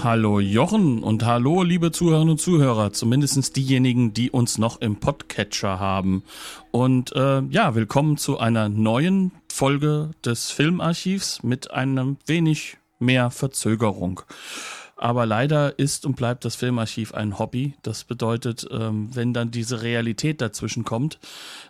Hallo Jochen und hallo liebe Zuhörerinnen und Zuhörer, zumindest diejenigen, die uns noch im Podcatcher haben. Und äh, ja, willkommen zu einer neuen Folge des Filmarchivs mit einem wenig mehr Verzögerung. Aber leider ist und bleibt das Filmarchiv ein Hobby. Das bedeutet, ähm, wenn dann diese Realität dazwischen kommt,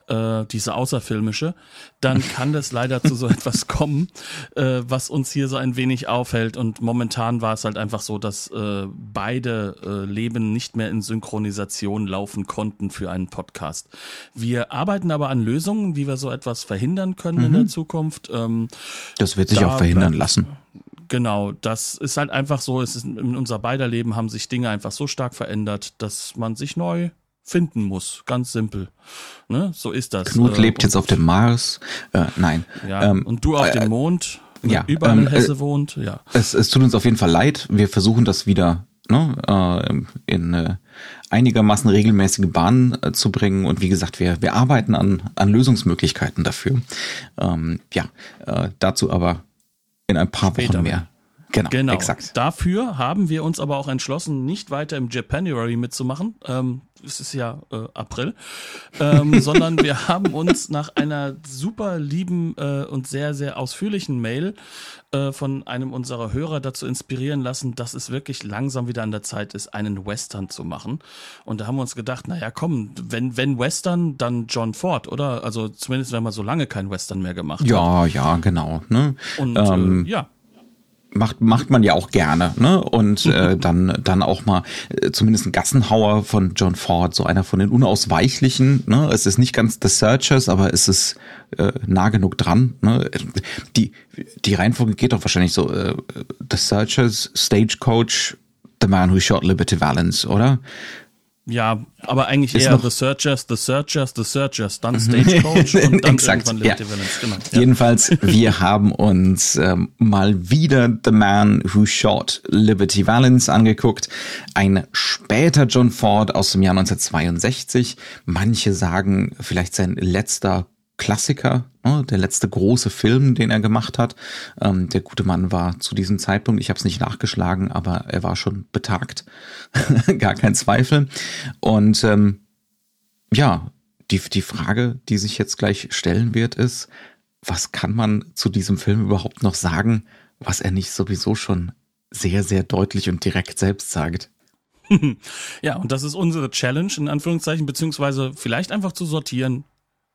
äh, diese außerfilmische, dann kann das leider zu so etwas kommen, äh, was uns hier so ein wenig aufhält. Und momentan war es halt einfach so, dass äh, beide Leben nicht mehr in Synchronisation laufen konnten für einen Podcast. Wir arbeiten aber an Lösungen, wie wir so etwas verhindern können mhm. in der Zukunft. Ähm, das wird sich da, auch verhindern lassen. Genau, das ist halt einfach so, es ist in unser beider Leben haben sich Dinge einfach so stark verändert, dass man sich neu finden muss. Ganz simpel. Ne? So ist das. Knut äh, lebt jetzt auf dem Mars. Äh, nein. Ja, ähm, und du auf äh, dem Mond. Ja, überall ähm, in Hesse äh, wohnt. Ja. Es, es tut uns auf jeden Fall leid. Wir versuchen das wieder ne, äh, in äh, einigermaßen regelmäßige Bahnen äh, zu bringen. Und wie gesagt, wir, wir arbeiten an, an Lösungsmöglichkeiten dafür. Ähm, ja, äh, dazu aber in ein paar Später Wochen mehr. Genau, genau, exakt. Dafür haben wir uns aber auch entschlossen, nicht weiter im Japanuary mitzumachen. Ähm, es ist ja äh, April, ähm, sondern wir haben uns nach einer super lieben äh, und sehr, sehr ausführlichen Mail äh, von einem unserer Hörer dazu inspirieren lassen, dass es wirklich langsam wieder an der Zeit ist, einen Western zu machen. Und da haben wir uns gedacht, naja, komm, wenn, wenn Western, dann John Ford, oder? Also zumindest, wenn man so lange kein Western mehr gemacht ja, hat. Ja, ja, genau. Ne? Und ähm, äh, ja macht macht man ja auch gerne, ne? Und äh, dann dann auch mal äh, zumindest ein Gassenhauer von John Ford, so einer von den unausweichlichen. Ne? Es ist nicht ganz The Searchers, aber es ist äh, nah genug dran. Ne? Die die Reihenfolge geht doch wahrscheinlich so: äh, The Searchers, Stagecoach, The Man Who Shot Liberty Valance, oder? Ja, aber eigentlich eher The Searchers, The Searchers, The Searchers, dann mhm. Stagecoach und dann Exakt, irgendwann Liberty ja. Valance. Genau. Ja. Jedenfalls, wir haben uns ähm, mal wieder The Man Who Shot Liberty Valance angeguckt. Ein später John Ford aus dem Jahr 1962. Manche sagen vielleicht sein letzter Klassiker, ne, der letzte große Film, den er gemacht hat. Ähm, der gute Mann war zu diesem Zeitpunkt, ich habe es nicht nachgeschlagen, aber er war schon betagt, gar kein Zweifel. Und ähm, ja, die, die Frage, die sich jetzt gleich stellen wird, ist, was kann man zu diesem Film überhaupt noch sagen, was er nicht sowieso schon sehr, sehr deutlich und direkt selbst sagt? ja, und das ist unsere Challenge, in Anführungszeichen, beziehungsweise vielleicht einfach zu sortieren,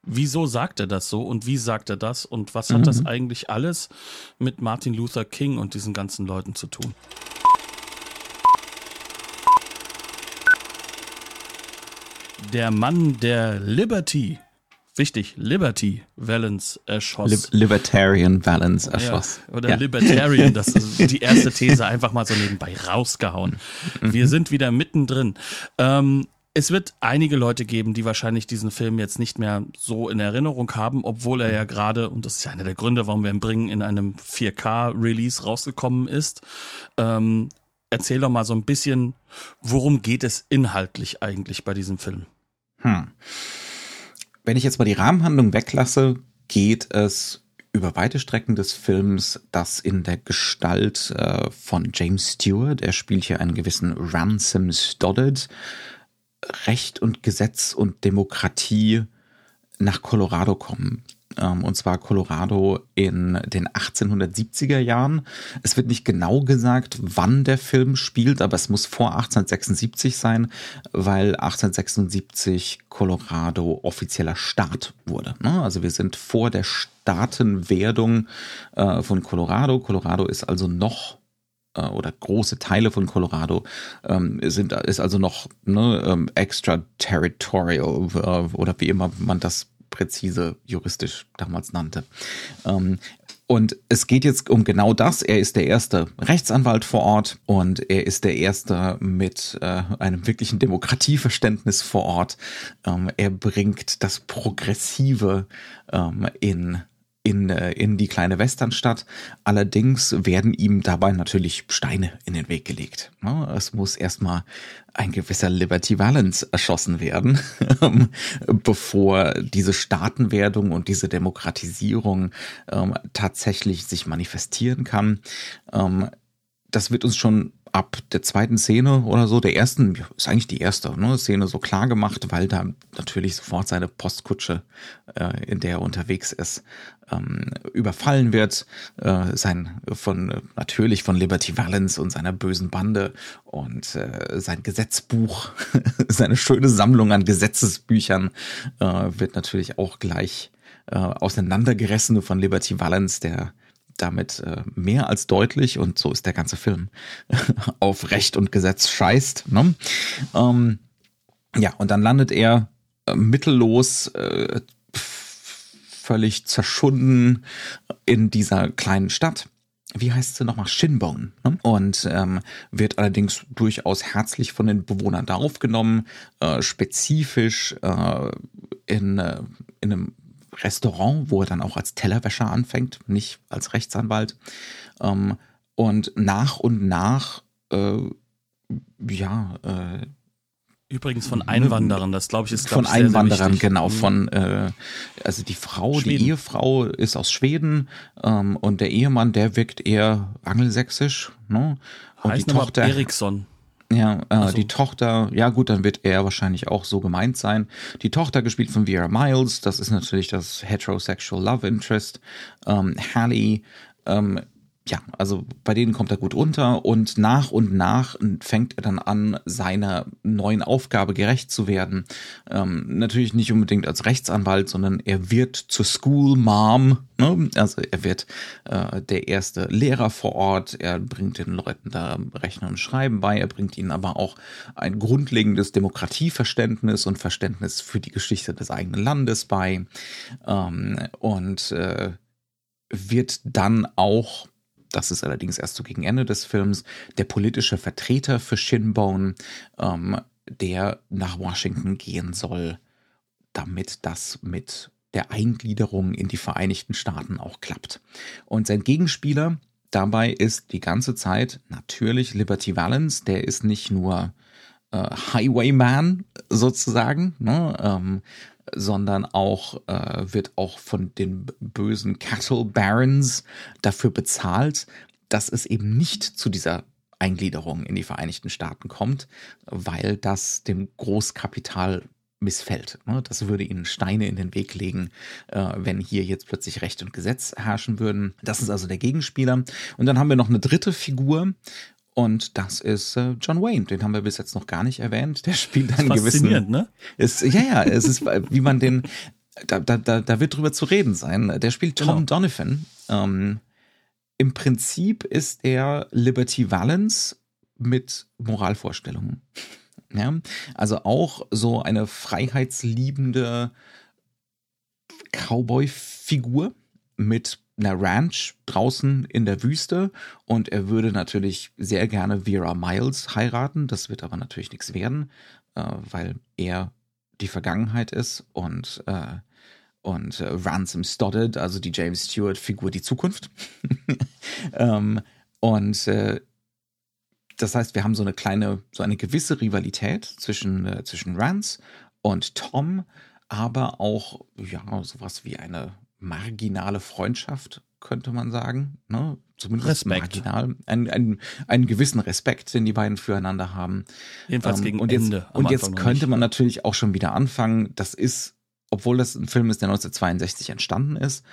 wieso sagt er das so und wie sagt er das und was hat mhm. das eigentlich alles mit Martin Luther King und diesen ganzen Leuten zu tun? Der Mann der Liberty, wichtig, Liberty Valence erschoss. Lib Libertarian Valence erschoss. Ja, oder ja. Libertarian, das ist die erste These einfach mal so nebenbei rausgehauen. Mhm. Wir sind wieder mittendrin. Ähm, es wird einige Leute geben, die wahrscheinlich diesen Film jetzt nicht mehr so in Erinnerung haben, obwohl er ja gerade, und das ist ja einer der Gründe, warum wir ihn bringen, in einem 4K-Release rausgekommen ist. Ähm, erzähl doch mal so ein bisschen, worum geht es inhaltlich eigentlich bei diesem Film? Hm. Wenn ich jetzt mal die Rahmenhandlung weglasse, geht es über weite Strecken des Films, das in der Gestalt äh, von James Stewart, er spielt hier einen gewissen Ransom Stoddard, Recht und Gesetz und Demokratie nach Colorado kommen. Ähm, und zwar Colorado in den 1870er Jahren. Es wird nicht genau gesagt, wann der Film spielt, aber es muss vor 1876 sein, weil 1876 Colorado offizieller Staat wurde. Ne? Also wir sind vor der Staatenwerdung äh, von Colorado. Colorado ist also noch äh, oder große Teile von Colorado ähm, sind ist also noch ne, ähm, extraterritorial äh, oder wie immer man das präzise juristisch damals nannte. Ähm, Und es geht jetzt um genau das. Er ist der erste Rechtsanwalt vor Ort und er ist der erste mit äh, einem wirklichen Demokratieverständnis vor Ort. Ähm, er bringt das Progressive ähm, in in, äh, in die kleine Westernstadt. Allerdings werden ihm dabei natürlich Steine in den Weg gelegt. Ne? Es muss erstmal ein gewisser Liberty Valance erschossen werden, bevor diese Staatenwerdung und diese Demokratisierung ähm, tatsächlich sich manifestieren kann. Ähm, das wird uns schon ab der zweiten Szene oder so, der ersten, ist eigentlich die erste ne, Szene so klar gemacht, weil da natürlich sofort seine Postkutsche, äh, in der er unterwegs ist, ähm, überfallen wird. Äh, sein von natürlich von Liberty Valance und seiner bösen Bande und äh, sein Gesetzbuch, seine schöne Sammlung an Gesetzesbüchern äh, wird natürlich auch gleich äh, auseinandergerissen von Liberty Valance, der damit äh, mehr als deutlich, und so ist der ganze Film, auf Recht und Gesetz scheißt. Ne? Ähm, ja, und dann landet er äh, mittellos, äh, völlig zerschunden in dieser kleinen Stadt. Wie heißt sie nochmal? Shinbone. Ne? Und ähm, wird allerdings durchaus herzlich von den Bewohnern da aufgenommen, äh, spezifisch äh, in, äh, in einem Restaurant, wo er dann auch als Tellerwäscher anfängt, nicht als Rechtsanwalt. Ähm, und nach und nach, äh, ja, äh, Übrigens von Einwanderern, das glaube ich ist glaub von ich, sehr, Einwanderern sehr genau. Mhm. Von äh, also die Frau, Schweden. die Ehefrau ist aus Schweden ähm, und der Ehemann, der wirkt eher angelsächsisch. Ne? Und heißt die Tochter Eriksson. Ja, äh, so. die Tochter, ja gut, dann wird er wahrscheinlich auch so gemeint sein. Die Tochter gespielt von Vera Miles, das ist natürlich das heterosexual Love Interest. Ähm, Hallie ähm, ja, also bei denen kommt er gut unter und nach und nach fängt er dann an, seiner neuen Aufgabe gerecht zu werden. Ähm, natürlich nicht unbedingt als Rechtsanwalt, sondern er wird zur School Mom. Ne? Also er wird äh, der erste Lehrer vor Ort. Er bringt den Leuten da Rechnen und Schreiben bei. Er bringt ihnen aber auch ein grundlegendes Demokratieverständnis und Verständnis für die Geschichte des eigenen Landes bei. Ähm, und äh, wird dann auch das ist allerdings erst so gegen Ende des Films, der politische Vertreter für Shinbone, ähm, der nach Washington gehen soll, damit das mit der Eingliederung in die Vereinigten Staaten auch klappt. Und sein Gegenspieler dabei ist die ganze Zeit natürlich Liberty Valance, der ist nicht nur äh, Highwayman sozusagen, ne, ähm, sondern auch äh, wird auch von den bösen Cattle Barons dafür bezahlt, dass es eben nicht zu dieser Eingliederung in die Vereinigten Staaten kommt, weil das dem Großkapital missfällt. Ne? Das würde ihnen Steine in den Weg legen, äh, wenn hier jetzt plötzlich Recht und Gesetz herrschen würden. Das ist also der Gegenspieler. Und dann haben wir noch eine dritte Figur, und das ist äh, John Wayne, den haben wir bis jetzt noch gar nicht erwähnt. Der spielt einen gewissen. ne? Ist, ja, ja, es ist, wie man den, da, da, da, wird drüber zu reden sein. Der spielt Tom genau. Donovan. Ähm, Im Prinzip ist er Liberty Valance mit Moralvorstellungen. Ja, also auch so eine freiheitsliebende Cowboy-Figur mit einer Ranch draußen in der Wüste und er würde natürlich sehr gerne Vera Miles heiraten. Das wird aber natürlich nichts werden, äh, weil er die Vergangenheit ist und äh, und äh, Ransom Stoddard, also die James Stewart Figur, die Zukunft. ähm, und äh, das heißt, wir haben so eine kleine, so eine gewisse Rivalität zwischen äh, zwischen Rance und Tom, aber auch ja sowas wie eine marginale Freundschaft, könnte man sagen. Ne? Zumindest Respekt. marginal. Ein, ein, einen gewissen Respekt, den die beiden füreinander haben. Jedenfalls ähm, gegen und jetzt, Ende. Und jetzt könnte man natürlich auch schon wieder anfangen. Das ist, obwohl das ein Film ist, der 1962 entstanden ist,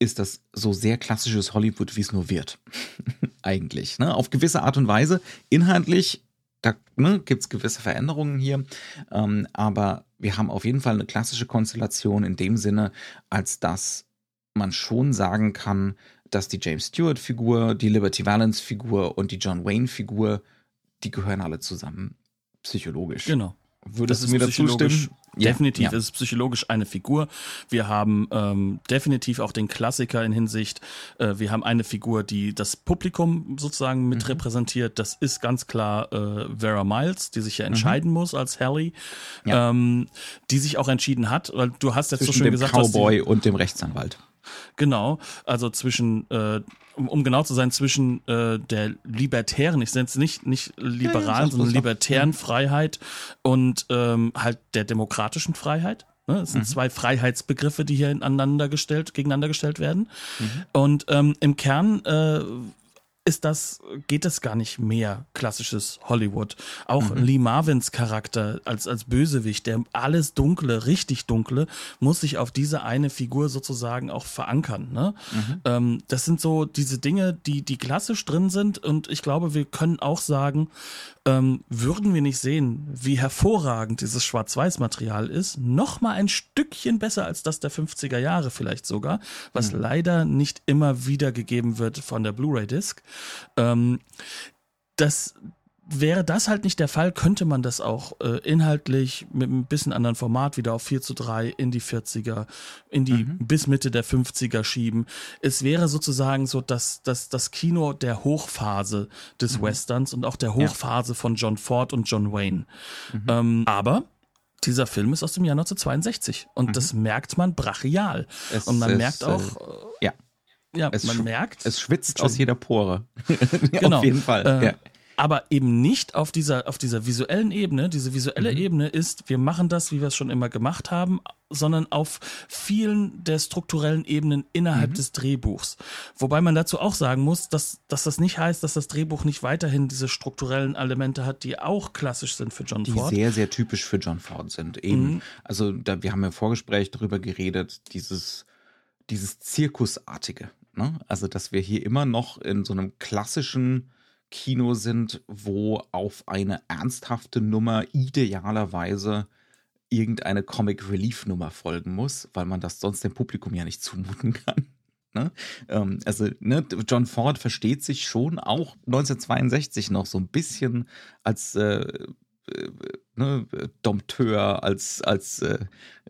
ist das so sehr klassisches Hollywood, wie es nur wird. Eigentlich. Ne? Auf gewisse Art und Weise. Inhaltlich da ne, gibt es gewisse Veränderungen hier, ähm, aber wir haben auf jeden Fall eine klassische Konstellation in dem Sinne, als dass man schon sagen kann, dass die James Stewart-Figur, die Liberty Valance-Figur und die John Wayne-Figur, die gehören alle zusammen, psychologisch. Genau. Würdest du mir dazu stimmen? Ja, definitiv ja. ist es psychologisch eine Figur. Wir haben ähm, definitiv auch den Klassiker in Hinsicht, äh, wir haben eine Figur, die das Publikum sozusagen mit mhm. repräsentiert. Das ist ganz klar äh, Vera Miles, die sich ja mhm. entscheiden mhm. muss als Hallie, ja. ähm, die sich auch entschieden hat, weil du hast jetzt Zwischen so schön dem gesagt, Cowboy und dem Rechtsanwalt. Genau, also zwischen äh, um, um genau zu sein, zwischen äh, der libertären, ich nenne es nicht, nicht liberalen, ja, sondern libertären doch. Freiheit und ähm, halt der demokratischen Freiheit. Ne? Es sind mhm. zwei Freiheitsbegriffe, die hier ineinander gestellt, gegeneinander gestellt werden. Mhm. Und ähm, im Kern äh, ist das, geht es gar nicht mehr klassisches Hollywood. Auch mhm. Lee Marvins Charakter als, als Bösewicht, der alles Dunkle, richtig Dunkle, muss sich auf diese eine Figur sozusagen auch verankern. Ne? Mhm. Ähm, das sind so diese Dinge, die, die klassisch drin sind und ich glaube, wir können auch sagen, ähm, würden wir nicht sehen, wie hervorragend dieses Schwarz-Weiß-Material ist, noch mal ein Stückchen besser als das der 50er Jahre vielleicht sogar, was mhm. leider nicht immer wiedergegeben wird von der Blu-ray-Disc. Ähm, das, wäre das halt nicht der Fall, könnte man das auch äh, inhaltlich mit ein bisschen anderen Format wieder auf 4 zu 3 in die 40er, in die mhm. bis Mitte der 50er schieben. Es wäre sozusagen so dass das, das Kino der Hochphase des mhm. Westerns und auch der Hochphase ja. von John Ford und John Wayne. Mhm. Ähm, aber dieser Film ist aus dem Jahr 1962 und mhm. das merkt man brachial. Es, und man es, merkt auch, äh, ja. Ja, es man merkt. Es schwitzt aus jeder Pore. genau. Auf jeden Fall. Äh, ja aber eben nicht auf dieser, auf dieser visuellen Ebene. Diese visuelle mhm. Ebene ist, wir machen das, wie wir es schon immer gemacht haben, sondern auf vielen der strukturellen Ebenen innerhalb mhm. des Drehbuchs. Wobei man dazu auch sagen muss, dass, dass das nicht heißt, dass das Drehbuch nicht weiterhin diese strukturellen Elemente hat, die auch klassisch sind für John die Ford. Die sehr, sehr typisch für John Ford sind. Eben, mhm. also da, wir haben im Vorgespräch darüber geredet, dieses, dieses Zirkusartige. Ne? Also, dass wir hier immer noch in so einem klassischen Kino sind, wo auf eine ernsthafte Nummer idealerweise irgendeine Comic Relief Nummer folgen muss, weil man das sonst dem Publikum ja nicht zumuten kann. Ne? Ähm, also ne, John Ford versteht sich schon auch 1962 noch so ein bisschen als äh, äh, ne, Dompteur, als, als äh,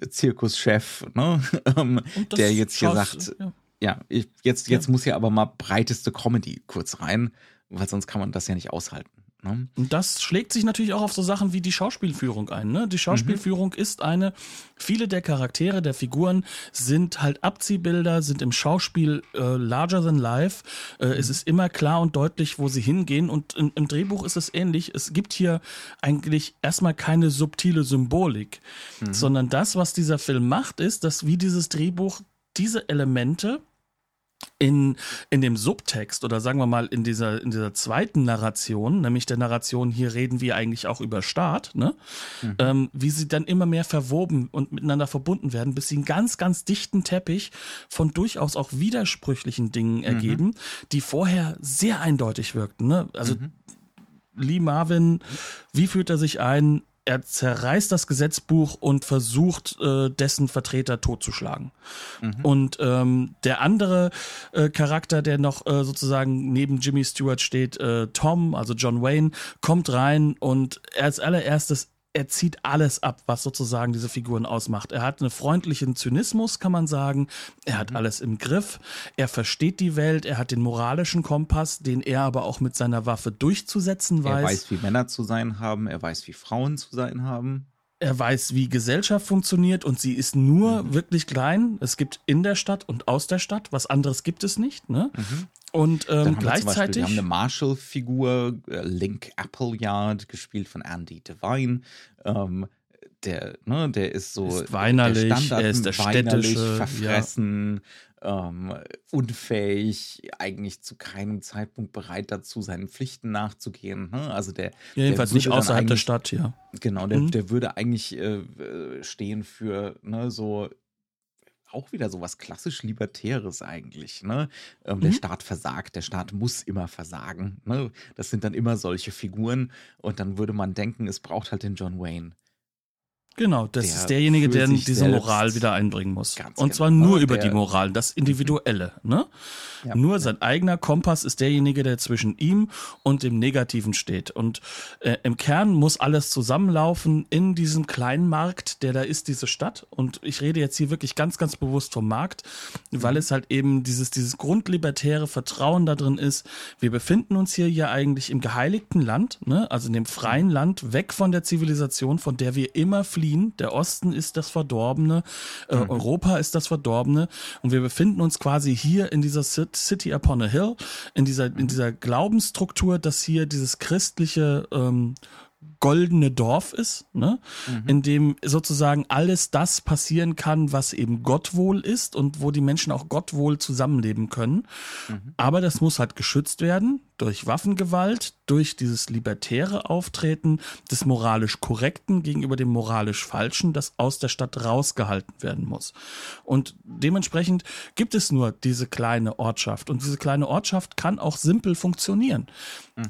Zirkuschef, ne? ähm, der jetzt hier sagt, ja, ja ich, jetzt, jetzt ja. muss ja aber mal breiteste Comedy kurz rein weil sonst kann man das ja nicht aushalten. Ne? Und das schlägt sich natürlich auch auf so Sachen wie die Schauspielführung ein. Ne? Die Schauspielführung mhm. ist eine, viele der Charaktere, der Figuren sind halt Abziehbilder, sind im Schauspiel äh, larger than life. Äh, mhm. Es ist immer klar und deutlich, wo sie hingehen. Und in, im Drehbuch ist es ähnlich. Es gibt hier eigentlich erstmal keine subtile Symbolik, mhm. sondern das, was dieser Film macht, ist, dass wie dieses Drehbuch diese Elemente in, in dem Subtext oder sagen wir mal in dieser, in dieser zweiten Narration, nämlich der Narration, hier reden wir eigentlich auch über Staat, ne? Mhm. Ähm, wie sie dann immer mehr verwoben und miteinander verbunden werden, bis sie einen ganz, ganz dichten Teppich von durchaus auch widersprüchlichen Dingen mhm. ergeben, die vorher sehr eindeutig wirkten. Ne? Also mhm. Lee Marvin, wie fühlt er sich ein? Er zerreißt das Gesetzbuch und versucht, äh, dessen Vertreter totzuschlagen. Mhm. Und ähm, der andere äh, Charakter, der noch äh, sozusagen neben Jimmy Stewart steht, äh, Tom, also John Wayne, kommt rein und als allererstes er zieht alles ab, was sozusagen diese Figuren ausmacht. Er hat einen freundlichen Zynismus, kann man sagen. Er hat mhm. alles im Griff. Er versteht die Welt. Er hat den moralischen Kompass, den er aber auch mit seiner Waffe durchzusetzen weiß. Er weiß, wie Männer zu sein haben. Er weiß, wie Frauen zu sein haben. Er weiß, wie Gesellschaft funktioniert und sie ist nur mhm. wirklich klein. Es gibt in der Stadt und aus der Stadt. Was anderes gibt es nicht. Ne? Mhm. Und ähm, haben gleichzeitig. Wir, Beispiel, wir, haben eine Marshall-Figur, äh, Link Appleyard, gespielt von Andy Devine. Ähm, der, ne, der ist so ist weinerlich, der Standard, er ist der weinerlich, städtische, verfressen, ja. ähm, unfähig, eigentlich zu keinem Zeitpunkt bereit dazu, seinen Pflichten nachzugehen. Ne? Also der jedenfalls der nicht außerhalb der Stadt, ja. Genau, der, mhm. der würde eigentlich äh, stehen für ne, so auch wieder so was klassisch Libertäres eigentlich. Ne? Ähm, mhm. Der Staat versagt, der Staat muss immer versagen. Ne? Das sind dann immer solche Figuren und dann würde man denken, es braucht halt den John Wayne. Genau, das Der ist derjenige, der diese Moral wieder einbringen muss. Ganz Und zwar genau, nur über die Moral, das Individuelle. Ne? Ja. Nur sein eigener Kompass ist derjenige, der zwischen ihm und dem Negativen steht. Und äh, im Kern muss alles zusammenlaufen in diesem kleinen Markt, der da ist, diese Stadt. Und ich rede jetzt hier wirklich ganz, ganz bewusst vom Markt, weil es halt eben dieses, dieses grundlibertäre Vertrauen da drin ist. Wir befinden uns hier ja eigentlich im geheiligten Land, ne? also in dem freien Land, weg von der Zivilisation, von der wir immer fliehen. Der Osten ist das Verdorbene, äh, Europa ist das Verdorbene. Und wir befinden uns quasi hier in dieser Ci- City upon a Hill, in dieser, in dieser Glaubensstruktur, dass hier dieses christliche ähm, goldene Dorf ist, ne? in dem sozusagen alles das passieren kann, was eben Gott wohl ist und wo die Menschen auch Gott wohl zusammenleben können. Aber das muss halt geschützt werden durch Waffengewalt, durch dieses libertäre Auftreten des moralisch Korrekten gegenüber dem moralisch Falschen, das aus der Stadt rausgehalten werden muss. Und dementsprechend gibt es nur diese kleine Ortschaft. Und diese kleine Ortschaft kann auch simpel funktionieren.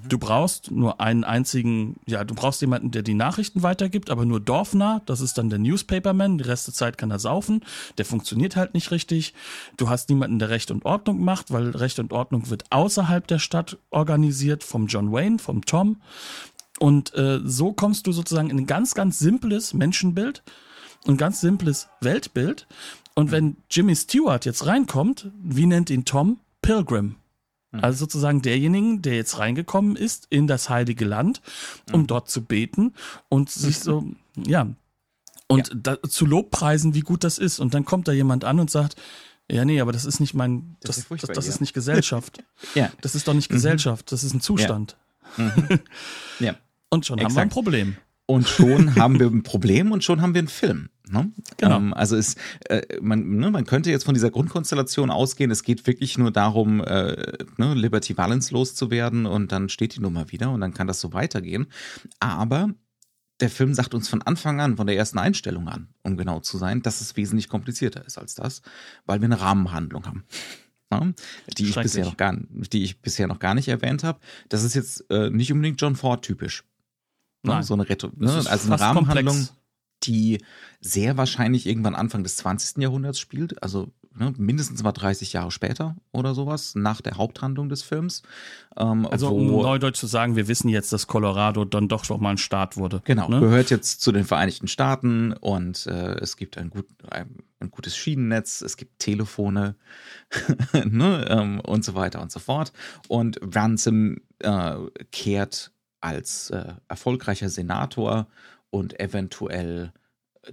Du brauchst nur einen einzigen, ja, du brauchst jemanden, der die Nachrichten weitergibt, aber nur dorfnah. Das ist dann der Newspaperman. Die Rest der Zeit kann er saufen. Der funktioniert halt nicht richtig. Du hast niemanden, der Recht und Ordnung macht, weil Recht und Ordnung wird außerhalb der Stadt organisiert vom John Wayne, vom Tom. Und äh, so kommst du sozusagen in ein ganz, ganz simples Menschenbild, ein ganz simples Weltbild. Und wenn Jimmy Stewart jetzt reinkommt, wie nennt ihn Tom? Pilgrim. Also sozusagen derjenigen, der jetzt reingekommen ist in das heilige Land, um dort zu beten und sich so, ja, und Da, zu Lobpreisen, wie gut das ist. Und dann kommt da jemand an und sagt, ja, nee, aber das ist nicht mein, Das ist das, das, furchtbar das hier. ist nicht Gesellschaft. Ja. Das ist doch nicht Gesellschaft, das ist ein Zustand. Ja. Und schon haben wir Exakt. ein Problem. Und schon haben wir ein Problem und schon haben wir einen Film. Ne? Genau. Ähm, also es, äh, man, ne, man könnte jetzt von dieser Grundkonstellation ausgehen, es geht wirklich nur darum, äh, ne, Liberty Balance loszuwerden und dann steht die Nummer wieder und dann kann das so weitergehen. Aber der Film sagt uns von Anfang an, von der ersten Einstellung an, um genau zu sein, dass es wesentlich komplizierter ist als das, weil wir eine Rahmenhandlung haben. Ne? Die ich bisher noch gar, die ich bisher noch gar nicht erwähnt habe. Das ist jetzt äh, nicht unbedingt John Ford typisch. Ne? Nein. So eine Retro, ne? also eine Rahmenhandlung, komplex. die sehr wahrscheinlich irgendwann Anfang des 20. Jahrhunderts spielt, also ne, mindestens mal 30 Jahre später oder sowas, nach der Haupthandlung des Films. Ähm, Also wo, um Neudeutsch zu sagen, wir wissen jetzt, dass Colorado dann doch schon mal ein Staat wurde. Genau, Ne? gehört jetzt zu den Vereinigten Staaten und äh, es gibt ein, gut, ein, ein gutes Schienennetz, es gibt Telefone ne, ähm, und so weiter und so fort. Und Ransom äh, kehrt als äh, erfolgreicher Senator und eventuell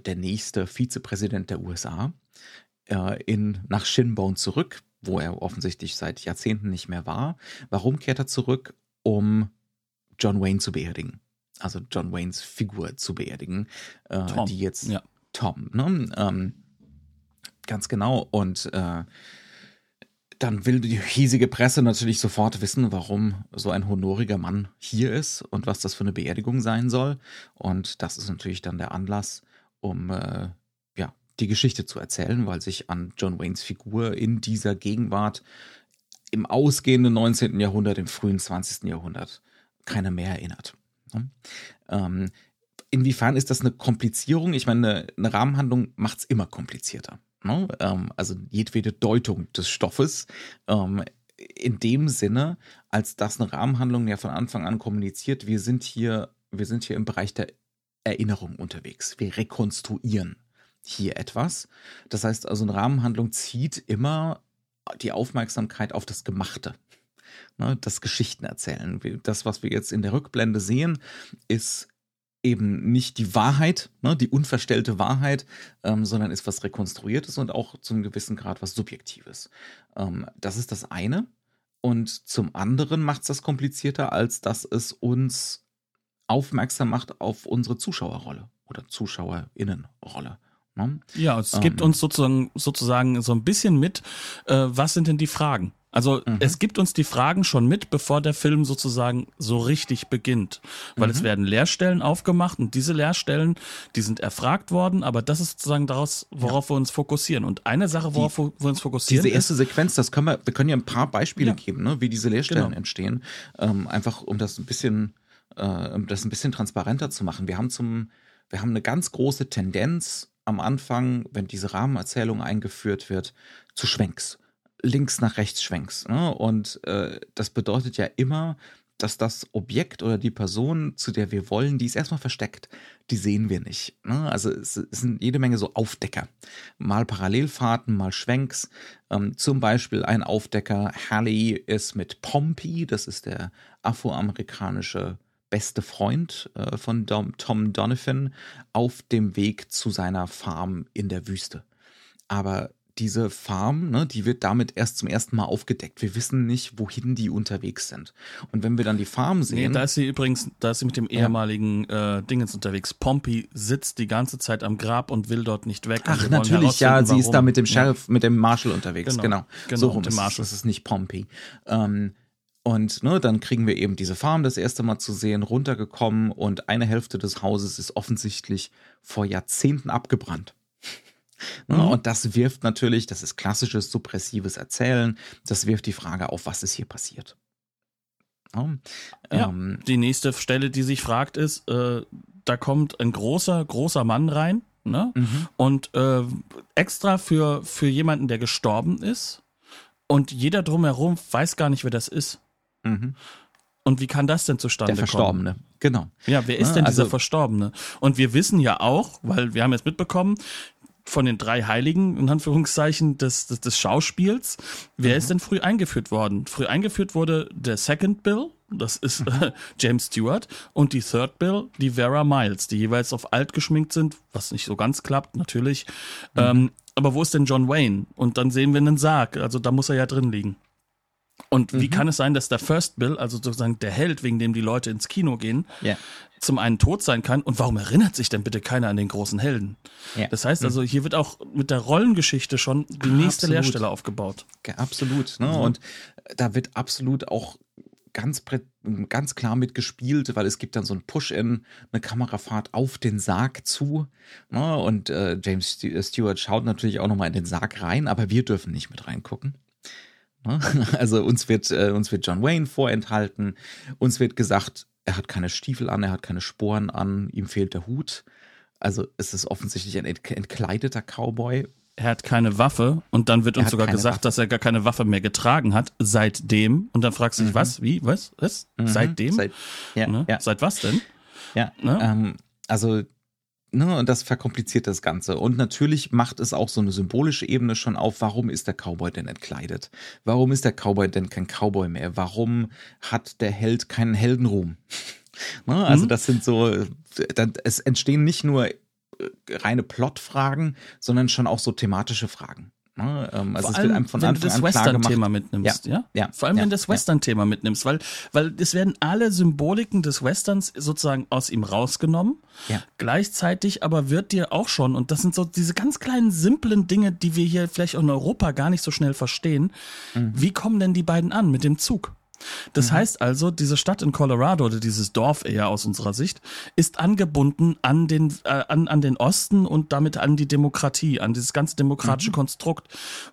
der nächste Vizepräsident der USA äh, in, nach Shinbone zurück, wo er offensichtlich seit Jahrzehnten nicht mehr war. Warum kehrt er zurück? Um John Wayne zu beerdigen. Also John Waynes Figur zu beerdigen, äh, Tom, die jetzt ja. Tom, ne? Ähm, ganz genau. Und äh, dann will die hiesige Presse natürlich sofort wissen, warum so ein honoriger Mann hier ist und was das für eine Beerdigung sein soll. Und das ist natürlich dann der Anlass, um äh, ja die Geschichte zu erzählen, weil sich an John Waynes Figur in dieser Gegenwart im ausgehenden 19. Jahrhundert, im frühen 20. Jahrhundert keiner mehr erinnert. Ne? Ähm, inwiefern ist das eine Komplizierung? Ich meine, eine, eine Rahmenhandlung macht es immer komplizierter. Ne? Ähm, also jedwede Deutung des Stoffes. Ähm, in dem Sinne, als dass eine Rahmenhandlung ja von Anfang an kommuniziert, wir sind hier, wir sind hier im Bereich der Erinnerung unterwegs. Wir rekonstruieren hier etwas. Das heißt also, eine Rahmenhandlung zieht immer die Aufmerksamkeit auf das Gemachte. Ne, das Geschichtenerzählen. Das, was wir jetzt in der Rückblende sehen, ist eben nicht die Wahrheit, ne, die unverstellte Wahrheit, ähm, sondern ist was Rekonstruiertes und auch zum gewissen Grad was Subjektives. Ähm, das ist das eine. Und zum anderen macht es das komplizierter, als dass es uns aufmerksam macht auf unsere Zuschauerrolle oder Zuschauerinnenrolle. Ne? Ja, es gibt Ähm. uns sozusagen, sozusagen so ein bisschen mit, äh, was sind denn die Fragen? Also Mhm. es gibt uns die Fragen schon mit, bevor der Film sozusagen so richtig beginnt. Weil Mhm. es werden Leerstellen aufgemacht und diese Leerstellen, die sind erfragt worden, aber das ist sozusagen daraus, worauf wir uns fokussieren. Und eine Sache, worauf wir uns fokussieren, Diese erste ist, Sequenz, das können wir, wir können ja ein paar Beispiele Ja. geben, ne, wie diese Leerstellen Genau. entstehen, ähm, einfach um das ein bisschen, äh, um das ein bisschen transparenter zu machen. Wir haben zum, wir haben eine ganz große Tendenz am Anfang, wenn diese Rahmenerzählung eingeführt wird, zu Schwenks. Links nach rechts Schwenks. Ne? Und äh, das bedeutet ja immer, dass das Objekt oder die Person, zu der wir wollen, die ist erstmal versteckt. Die sehen wir nicht. Ne? Also es, es, sind jede Menge so Aufdecker. Mal Parallelfahrten, mal Schwenks. Ähm, zum Beispiel ein Aufdecker, Hallie ist mit Pompey, das ist der afroamerikanische beste Freund äh, von Dom, Tom Donovan, auf dem Weg zu seiner Farm in der Wüste. Aber diese Farm, ne, die wird damit erst zum ersten Mal aufgedeckt. Wir wissen nicht, wohin die unterwegs sind. Und wenn wir dann die Farm sehen. Nee, da ist sie übrigens, da ist sie mit dem ehemaligen ja. äh, Dingens unterwegs. Pompey sitzt die ganze Zeit am Grab und will dort nicht weg. Ach, natürlich, ja, sie warum. ist da mit dem Sheriff, ja. mit dem Marshall unterwegs. Genau. genau. genau so rum mit dem Marshall. Das ist nicht Pompey. Ähm, und ne, dann kriegen wir eben diese Farm das erste Mal zu sehen, runtergekommen und eine Hälfte des Hauses ist offensichtlich vor Jahrzehnten abgebrannt. Ne, mhm. Und das wirft natürlich, das ist klassisches suppressives Erzählen, das wirft die Frage auf, was ist hier passiert. Ja, ähm, die nächste Stelle, die sich fragt, ist, äh, da kommt ein großer, großer Mann rein, ne? Mhm. Und äh, extra für, für jemanden, der gestorben ist. Und jeder drumherum weiß gar nicht, wer das ist. Mhm. Und wie kann das denn zustande kommen? Der Verstorbene, kommen? genau. Ja, wer ist ja, denn dieser also, Verstorbene? Und wir wissen ja auch, weil wir haben jetzt mitbekommen, von den drei Heiligen, in Anführungszeichen, des, des, des Schauspiels, wer mhm. ist denn früh eingeführt worden? Früh eingeführt wurde der Second Bill, das ist äh, James Stewart, und die Third Bill, die Vera Miles, die jeweils auf alt geschminkt sind, was nicht so ganz klappt, natürlich. Mhm. Ähm, aber wo ist denn John Wayne? Und dann sehen wir einen Sarg, also da muss er ja drin liegen. Und wie mhm. kann es sein, dass der First Bill, also sozusagen der Held, wegen dem die Leute ins Kino gehen, yeah. zum einen tot sein kann und warum erinnert sich denn bitte keiner an den großen Helden? Yeah. Das heißt also, mhm. hier wird auch mit der Rollengeschichte schon die nächste absolut. Leerstelle aufgebaut. Absolut. Ne? Mhm. Und da wird absolut auch ganz, ganz klar mitgespielt, weil es gibt dann so ein Push-In, eine Kamerafahrt auf den Sarg zu. Ne? Und äh, James Stewart schaut natürlich auch nochmal in den Sarg rein, aber wir dürfen nicht mit reingucken. Ne? Also uns wird, äh, uns wird John Wayne vorenthalten. Uns wird gesagt, er hat keine Stiefel an, er hat keine Sporen an, ihm fehlt der Hut. Also es ist offensichtlich ein entkleideter Cowboy. Er hat keine Waffe und dann wird uns sogar gesagt, Waffe. dass er gar keine Waffe mehr getragen hat seitdem. Und dann fragst du dich, mhm. was, wie, was, was? Mhm. Seitdem? Seit, ja, ne? ja. Seit was denn? Ja. Ne? Ähm, also Ne, und das verkompliziert das Ganze. Und natürlich macht es auch so eine symbolische Ebene schon auf, warum ist der Cowboy denn entkleidet? Warum ist der Cowboy denn kein Cowboy mehr? Warum hat der Held keinen Heldenruhm? ne, also mhm. das sind so, es entstehen nicht nur äh, reine Plotfragen, sondern schon auch so thematische Fragen. Ne? Ähm, also Vor allem, wenn du das Western-Thema mitnimmst, ja? ja? Vor allem, ja, wenn du das Western-Thema mitnimmst, weil, weil es werden alle Symboliken des Westerns sozusagen aus ihm rausgenommen. Ja. Gleichzeitig aber wird dir auch schon, und das sind so diese ganz kleinen, simplen Dinge, die wir hier vielleicht auch in Europa gar nicht so schnell verstehen, mhm. wie kommen denn die beiden an mit dem Zug? Das mhm. heißt also, diese Stadt in Colorado oder dieses Dorf eher aus unserer Sicht ist angebunden an den, äh, an, an den Osten und damit an die Demokratie, an dieses ganze demokratische mhm. Konstrukt.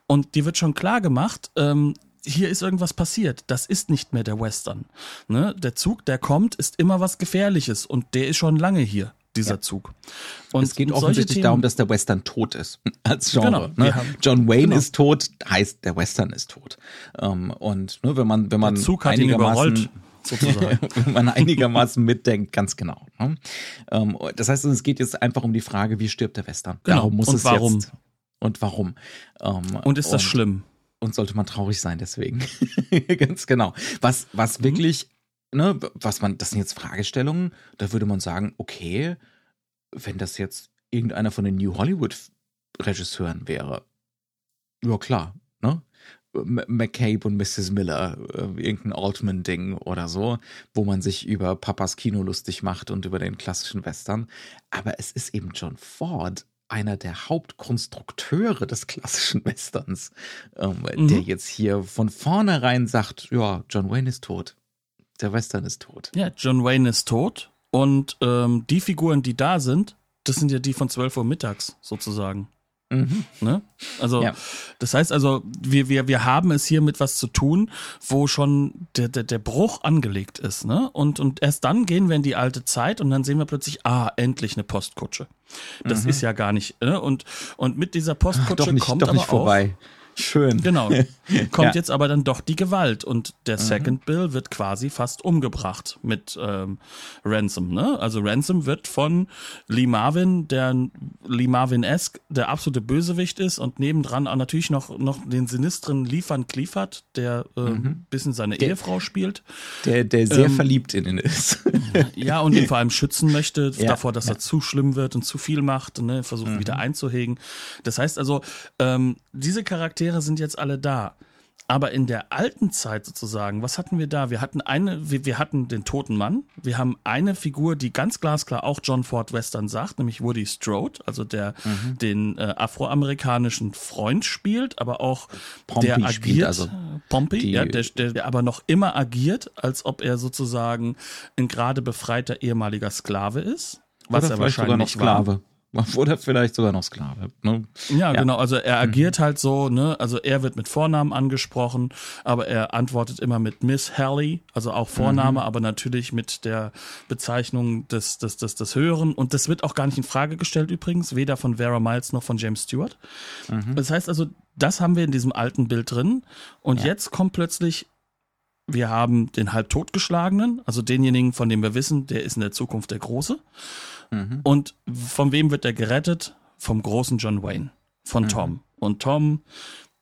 Und dir wird schon klar gemacht, ähm, hier ist irgendwas passiert. Das ist nicht mehr der Western. Ne? Der Zug, der kommt, ist immer was Gefährliches und der ist schon lange hier dieser ja. Zug. Und es geht offensichtlich Themen, darum, dass der Western tot ist als Genre. Genau, ne? John Wayne genau. ist tot, heißt der Western ist tot. Um, ähm, und ne, wenn man wenn man der Zug hat ihn überrollt. Sozusagen. wenn man einigermaßen mitdenkt, ganz genau. Ne? Um, ähm, das heißt, es geht jetzt einfach um die Frage, wie stirbt der Western? Genau. Darum muss und es warum? Jetzt, und warum? Um, ähm, und ist das und, schlimm? Und sollte man traurig sein deswegen. ganz genau. Was, was mhm. wirklich ne, was man, das sind jetzt Fragestellungen, da würde man sagen, okay, wenn das jetzt irgendeiner von den New Hollywood Regisseuren wäre, ja klar, ne? McCabe und Mrs. Miller, äh, irgendein Altman-Ding oder so, wo man sich über Papas Kino lustig macht und über den klassischen Western. Aber es ist eben John Ford, einer der Hauptkonstrukteure des klassischen Westerns, ähm, mhm. der jetzt hier von vornherein sagt, ja, John Wayne ist tot. Der Western ist tot. Ja, John Wayne ist tot. Und ähm, die Figuren, die da sind, das sind ja die von 12 Uhr mittags sozusagen. Mhm. Ne? Also, ja. das heißt also, wir, wir, wir haben es hier mit was zu tun, wo schon der, der, der Bruch angelegt ist. Ne? Und, und erst dann gehen wir in die alte Zeit und dann sehen wir plötzlich, ah, endlich eine Postkutsche. Das mhm. ist ja gar nicht. Ne? Und, und mit dieser Postkutsche Ach, nicht, kommt aber vorbei. auch Schön. Genau. Kommt ja. jetzt aber dann doch die Gewalt und der mhm. Second Bill wird quasi fast umgebracht mit ähm, Ransom. Ne? Also Ransom wird von Lee Marvin, der Lee Marvin-esque der absolute Bösewicht ist und nebendran auch natürlich noch, noch den sinistren Liefern Kliefert, der äh, mhm. bisschen seine der, Ehefrau spielt. Der, der sehr ähm, verliebt in ihn ist. ja, und ihn vor allem schützen möchte ja, davor, dass ja. er zu schlimm wird und zu viel macht, ne? versucht mhm. wieder einzuhegen. Das heißt also, ähm, diese Charaktere sind jetzt alle da. Aber in der alten Zeit sozusagen, was hatten wir da? Wir hatten eine, wir, wir, hatten den toten Mann. Wir haben eine Figur, die ganz glasklar auch John Ford Western sagt, nämlich Woody Strode, also der mhm. den äh, afroamerikanischen Freund spielt, aber auch Pompey der agiert. Spielt also Pompey, ja, der, der, aber noch immer agiert, als ob er sozusagen ein gerade befreiter ehemaliger Sklave ist. Was er wahrscheinlich sogar noch Sklave. War. Oder vielleicht sogar noch Sklave. Ne? Ja, ja, genau. Also er agiert mhm. halt so, ne? Also er wird mit Vornamen angesprochen, aber er antwortet immer mit Miss Hallie, also auch Vorname, mhm. aber natürlich mit der Bezeichnung des, des, des, des Höheren. Und das wird auch gar nicht in Frage gestellt übrigens, weder von Vera Miles noch von James Stewart. Mhm. Das heißt also, das haben wir in diesem alten Bild drin. Und ja. jetzt kommt plötzlich wir haben den halb totgeschlagenen, also denjenigen, von dem wir wissen, der ist in der Zukunft der Große. Mhm. Und von wem wird er gerettet? Vom großen John Wayne, von mhm. Tom. Und Tom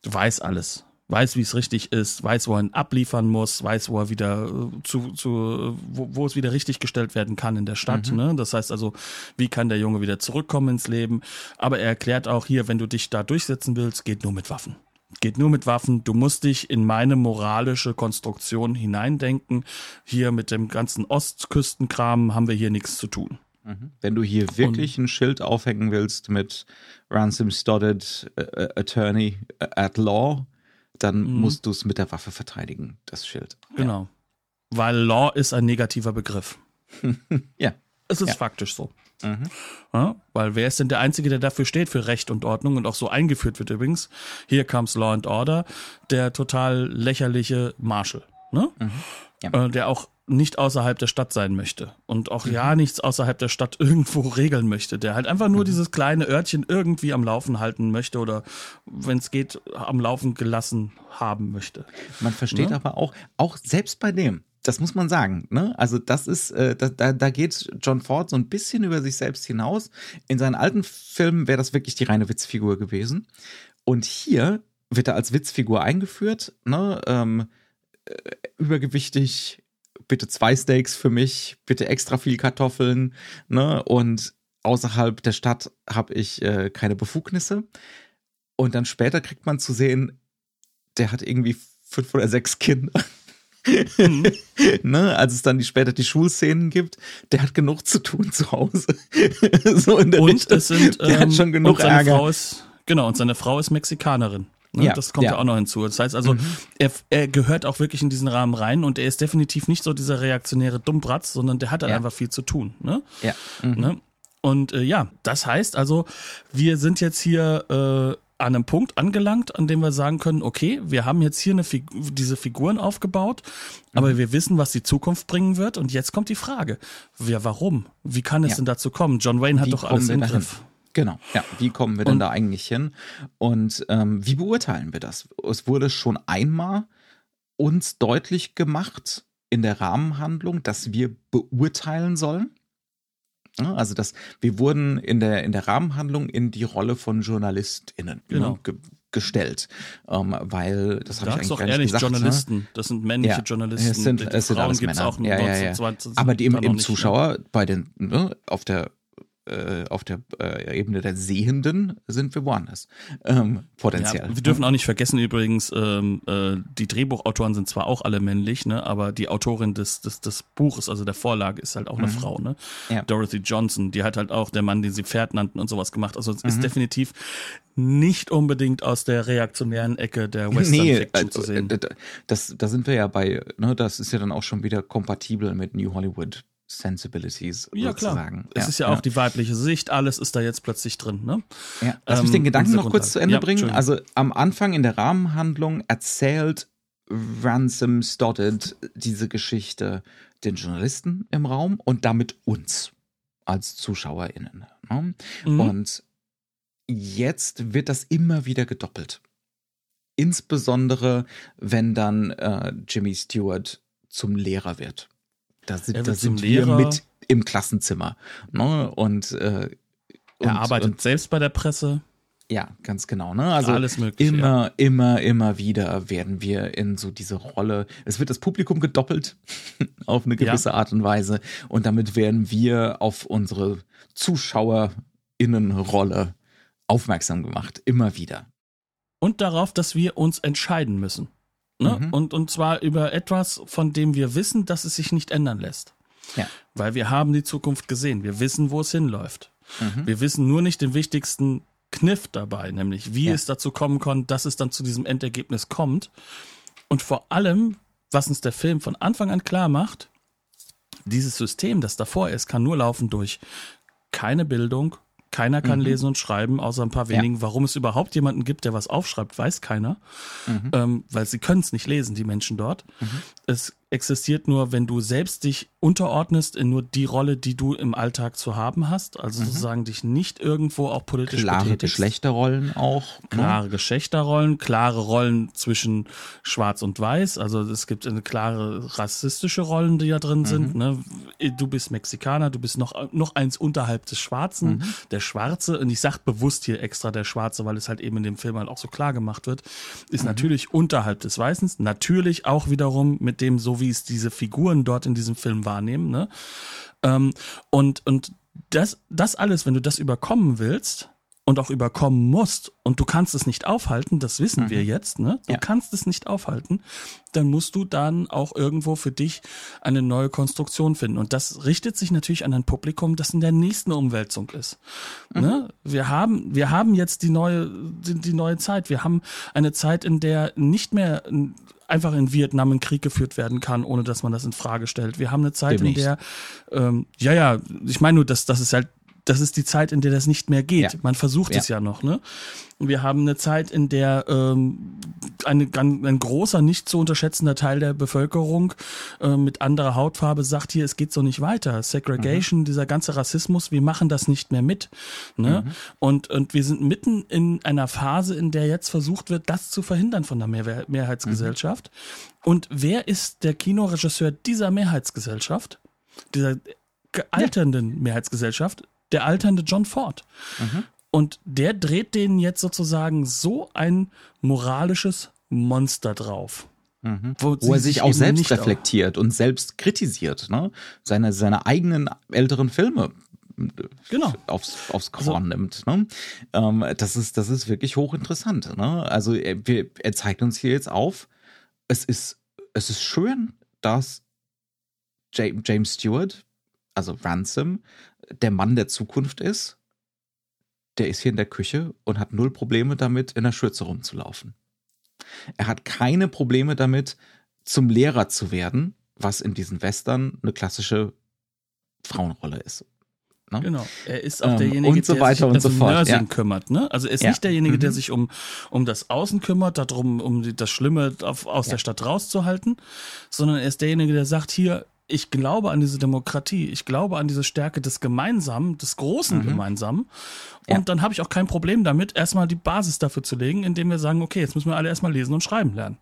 weiß alles. Weiß, wie es richtig ist, weiß, wo er ihn abliefern muss, weiß, wo er wieder äh, zu, zu wo, wo es wieder richtig gestellt werden kann in der Stadt. Mhm. Ne? Das heißt also, wie kann der Junge wieder zurückkommen ins Leben? Aber er erklärt auch hier, wenn du dich da durchsetzen willst, geht nur mit Waffen geht nur mit Waffen. Du musst dich in meine moralische Konstruktion hineindenken. Hier mit dem ganzen Ostküstenkram haben wir hier nichts zu tun. Mhm. Wenn du hier wirklich Und, ein Schild aufhängen willst mit Ransom Stoddard uh, Attorney at Law, dann mhm. musst du es mit der Waffe verteidigen, das Schild. Genau. Ja. Weil Law ist ein negativer Begriff. ja. Es ist ja. faktisch so. Mhm. Ja, weil wer ist denn der Einzige, der dafür steht, für Recht und Ordnung und auch so eingeführt wird übrigens? Hier comes Law and Order, der total lächerliche Marshall, ne? Mhm. Ja. Äh, der auch nicht außerhalb der Stadt sein möchte und auch mhm. ja nichts außerhalb der Stadt irgendwo regeln möchte, der halt einfach nur mhm. dieses kleine Örtchen irgendwie am Laufen halten möchte oder wenn es geht am Laufen gelassen haben möchte. Man versteht ja? aber auch auch selbst bei dem das muss man sagen. Ne? Also das ist, äh, da, da geht John Ford so ein bisschen über sich selbst hinaus. In seinen alten Filmen wäre das wirklich die reine Witzfigur gewesen. Und hier wird er als Witzfigur eingeführt. Ne? Ähm, äh, übergewichtig, bitte zwei Steaks für mich, bitte extra viel Kartoffeln. Ne? Und außerhalb der Stadt habe ich äh, keine Befugnisse. Und dann später kriegt man zu sehen, der hat irgendwie fünf oder sechs Kinder. Mhm. ne, als es dann die, später die Schulszenen gibt, der hat genug zu tun zu Hause. so in der und Richtung. es sind, der ähm, hat schon genug Ärger. Frau ist, genau, und seine Frau ist Mexikanerin. Ne? Ja, das kommt ja. ja. auch noch hinzu. Das heißt also, mhm. er, er gehört auch wirklich in diesen Rahmen rein und er ist definitiv nicht so dieser reaktionäre Dummbratz, sondern der hat dann ja. einfach viel zu tun. Ne? Ja. Mhm. Ne? Und äh, ja, das heißt also, wir sind jetzt hier äh, an einem Punkt angelangt, an dem wir sagen können, okay, wir haben jetzt hier eine Fig diese Figuren aufgebaut, aber mhm. wir wissen, was die Zukunft bringen wird. Und jetzt kommt die Frage, ja, warum? Wie kann es ja. denn dazu kommen? John Wayne hat wie doch alles im Griff. Genau, ja. Wie kommen wir denn da eigentlich hin? Und ähm, wie beurteilen wir das? Es wurde schon einmal uns deutlich gemacht in der Rahmenhandlung, dass wir beurteilen sollen. Also dass wir wurden in der in der Rahmenhandlung in die Rolle von JournalistInnen ne, genau. ne, ge gestellt, ähm, weil das habe ich eigentlich doch gar nicht gesagt. Ne? Journalisten, ne? das sind männliche ja, Journalisten. Es sind, es sind Frauen Männer. auch ja, ja, ja. 20, Aber die im, im Zuschauer bei den ne, auf der äh, auf der äh, Ebene der Sehenden sind wir woanders. Ähm, potenziell. Ja, wir dürfen auch nicht vergessen übrigens, ähm, äh, die Drehbuchautoren sind zwar auch alle männlich, ne, aber die Autorin des, des, des Buches, also der Vorlage, ist halt auch eine mhm. Frau, ne? Ja. Dorothy Johnson, die hat halt auch der Mann, den sie Pferd nannten und sowas gemacht. Also es mhm. ist definitiv nicht unbedingt aus der reaktionären Ecke der Western nee, Fiction zu sehen. Das, da sind wir ja bei, ne, das ist ja dann auch schon wieder kompatibel mit New Hollywood Sensibilities ja, sozusagen. Klar. Es ja, ist ja, ja, auch die weibliche Sicht, alles ist da jetzt plötzlich drin. Ne? Ja. Lass mich Ähm, den Gedanken noch kurz zu Ende Ja, bringen. Also am Anfang in der Rahmenhandlung erzählt Ransom Stoddard diese Geschichte den Journalisten im Raum und damit uns als ZuschauerInnen. Ne? Mhm. Und jetzt wird das immer wieder gedoppelt. Insbesondere, wenn dann äh, Jimmy Stewart zum Lehrer wird. Da sind, da sind wir Lehrer. mit im Klassenzimmer. Ne? Und, äh, und, er arbeitet und, selbst bei der Presse. ja, ganz genau. Ne? Also Alles Mögliche, Immer, immer, immer wieder werden wir in so diese Rolle. Es wird das Publikum gedoppelt auf eine Ja. gewisse Art und Weise. Und damit werden wir auf unsere ZuschauerInnenrolle aufmerksam gemacht. Immer wieder. und darauf, dass wir uns entscheiden müssen. Ne? Mhm. Und, und zwar über etwas, von dem wir wissen, dass es sich nicht ändern lässt. Ja. Weil wir haben die Zukunft gesehen. Wir wissen, wo es hinläuft. Mhm. Wir wissen nur nicht den wichtigsten Kniff dabei, nämlich wie Ja. es dazu kommen konnte, dass es dann zu diesem Endergebnis kommt. Und vor allem, was uns der Film von Anfang an klar macht, dieses System, das davor ist, kann nur laufen durch keine Bildung. Keiner kann Mhm. lesen und schreiben, außer ein paar Ja. wenigen. Warum es überhaupt jemanden gibt, der was aufschreibt, weiß keiner. Mhm. Ähm, weil sie können es nicht lesen, die Menschen dort. Es existiert nur, wenn du selbst dich unterordnest in nur die Rolle, die du im Alltag zu haben hast. Also sozusagen dich nicht irgendwo auch politisch Mhm. Klare betätigst. Geschlechterrollen auch. ne? Klare Geschlechterrollen, klare Rollen zwischen Schwarz und Weiß. Also es gibt eine klare rassistische Rollen, die da drin sind. Mhm. Ne? Du bist Mexikaner, du bist noch, noch eins unterhalb des Schwarzen. Mhm. Der Schwarze, und ich sag bewusst hier extra der Schwarze, weil es halt eben in dem Film halt auch so klar gemacht wird, ist Mhm. natürlich unterhalb des Weißen. Natürlich auch wiederum mit dem, so wie es diese Figuren dort in diesem Film wahrnehmen. Ne? Ähm, und und das, das alles, wenn du das überkommen willst und auch überkommen musst und du kannst es nicht aufhalten, das wissen wir jetzt, ne? Du Ja. kannst es nicht aufhalten, dann musst du dann auch irgendwo für dich eine neue Konstruktion finden. Und das richtet sich natürlich an ein Publikum, das in der nächsten Umwälzung ist. Ne? Wir haben, wir haben jetzt die neue, die, die neue Zeit. Wir haben eine Zeit, in der nicht mehr einfach in Vietnam ein Krieg geführt werden kann, ohne dass man das in Frage stellt. Wir haben eine Zeit, Demnächst. in der, ähm, ja, ja, ich meine nur, dass das ist halt, das ist die Zeit, in der das nicht mehr geht. Ja. Man versucht Ja. es ja noch, ne? Wir haben eine Zeit, in der ähm, eine, ein, ein großer, nicht zu unterschätzender Teil der Bevölkerung äh, mit anderer Hautfarbe sagt hier, es geht so nicht weiter. Segregation, dieser ganze Rassismus, wir machen das nicht mehr mit. Ne? Und, und wir sind mitten in einer Phase, in der jetzt versucht wird, das zu verhindern von der Mehr Mehrheitsgesellschaft. Und wer ist der Kinoregisseur dieser Mehrheitsgesellschaft? Dieser alternden Mehrheitsgesellschaft? Der alternde John Ford. Und der dreht denen jetzt sozusagen so ein moralisches Monster drauf. Wo sie er sich auch selbst reflektiert und selbst kritisiert, ne? Seine, seine eigenen älteren Filme Genau. aufs, aufs Korn nimmt. Ne? Ähm, das, ist, das ist wirklich hochinteressant. Ne? Also er, wir, er zeigt uns hier jetzt auf, es ist, es ist schön, dass Ja- James Stewart, also Ransom, der Mann der Zukunft ist. Der ist hier in der Küche und hat null Probleme damit, in der Schürze rumzulaufen. Er hat keine Probleme damit, zum Lehrer zu werden, was in diesen Western eine klassische Frauenrolle ist. Ne? Genau. Er ist auch Ähm, derjenige, und so der sich also so fort, Nursing ja. kümmert. Ne? Also er ist Ja. nicht derjenige, der Mhm. sich um, um das Außen kümmert, darum, um das Schlimme auf, aus Ja. der Stadt rauszuhalten, sondern er ist derjenige, der sagt, hier, ich glaube an diese Demokratie, ich glaube an diese Stärke des Gemeinsamen, des großen Gemeinsamen. Und Mhm. Ja. dann habe ich auch kein Problem damit, erstmal die Basis dafür zu legen, indem wir sagen, okay, jetzt müssen wir alle erstmal lesen und schreiben lernen.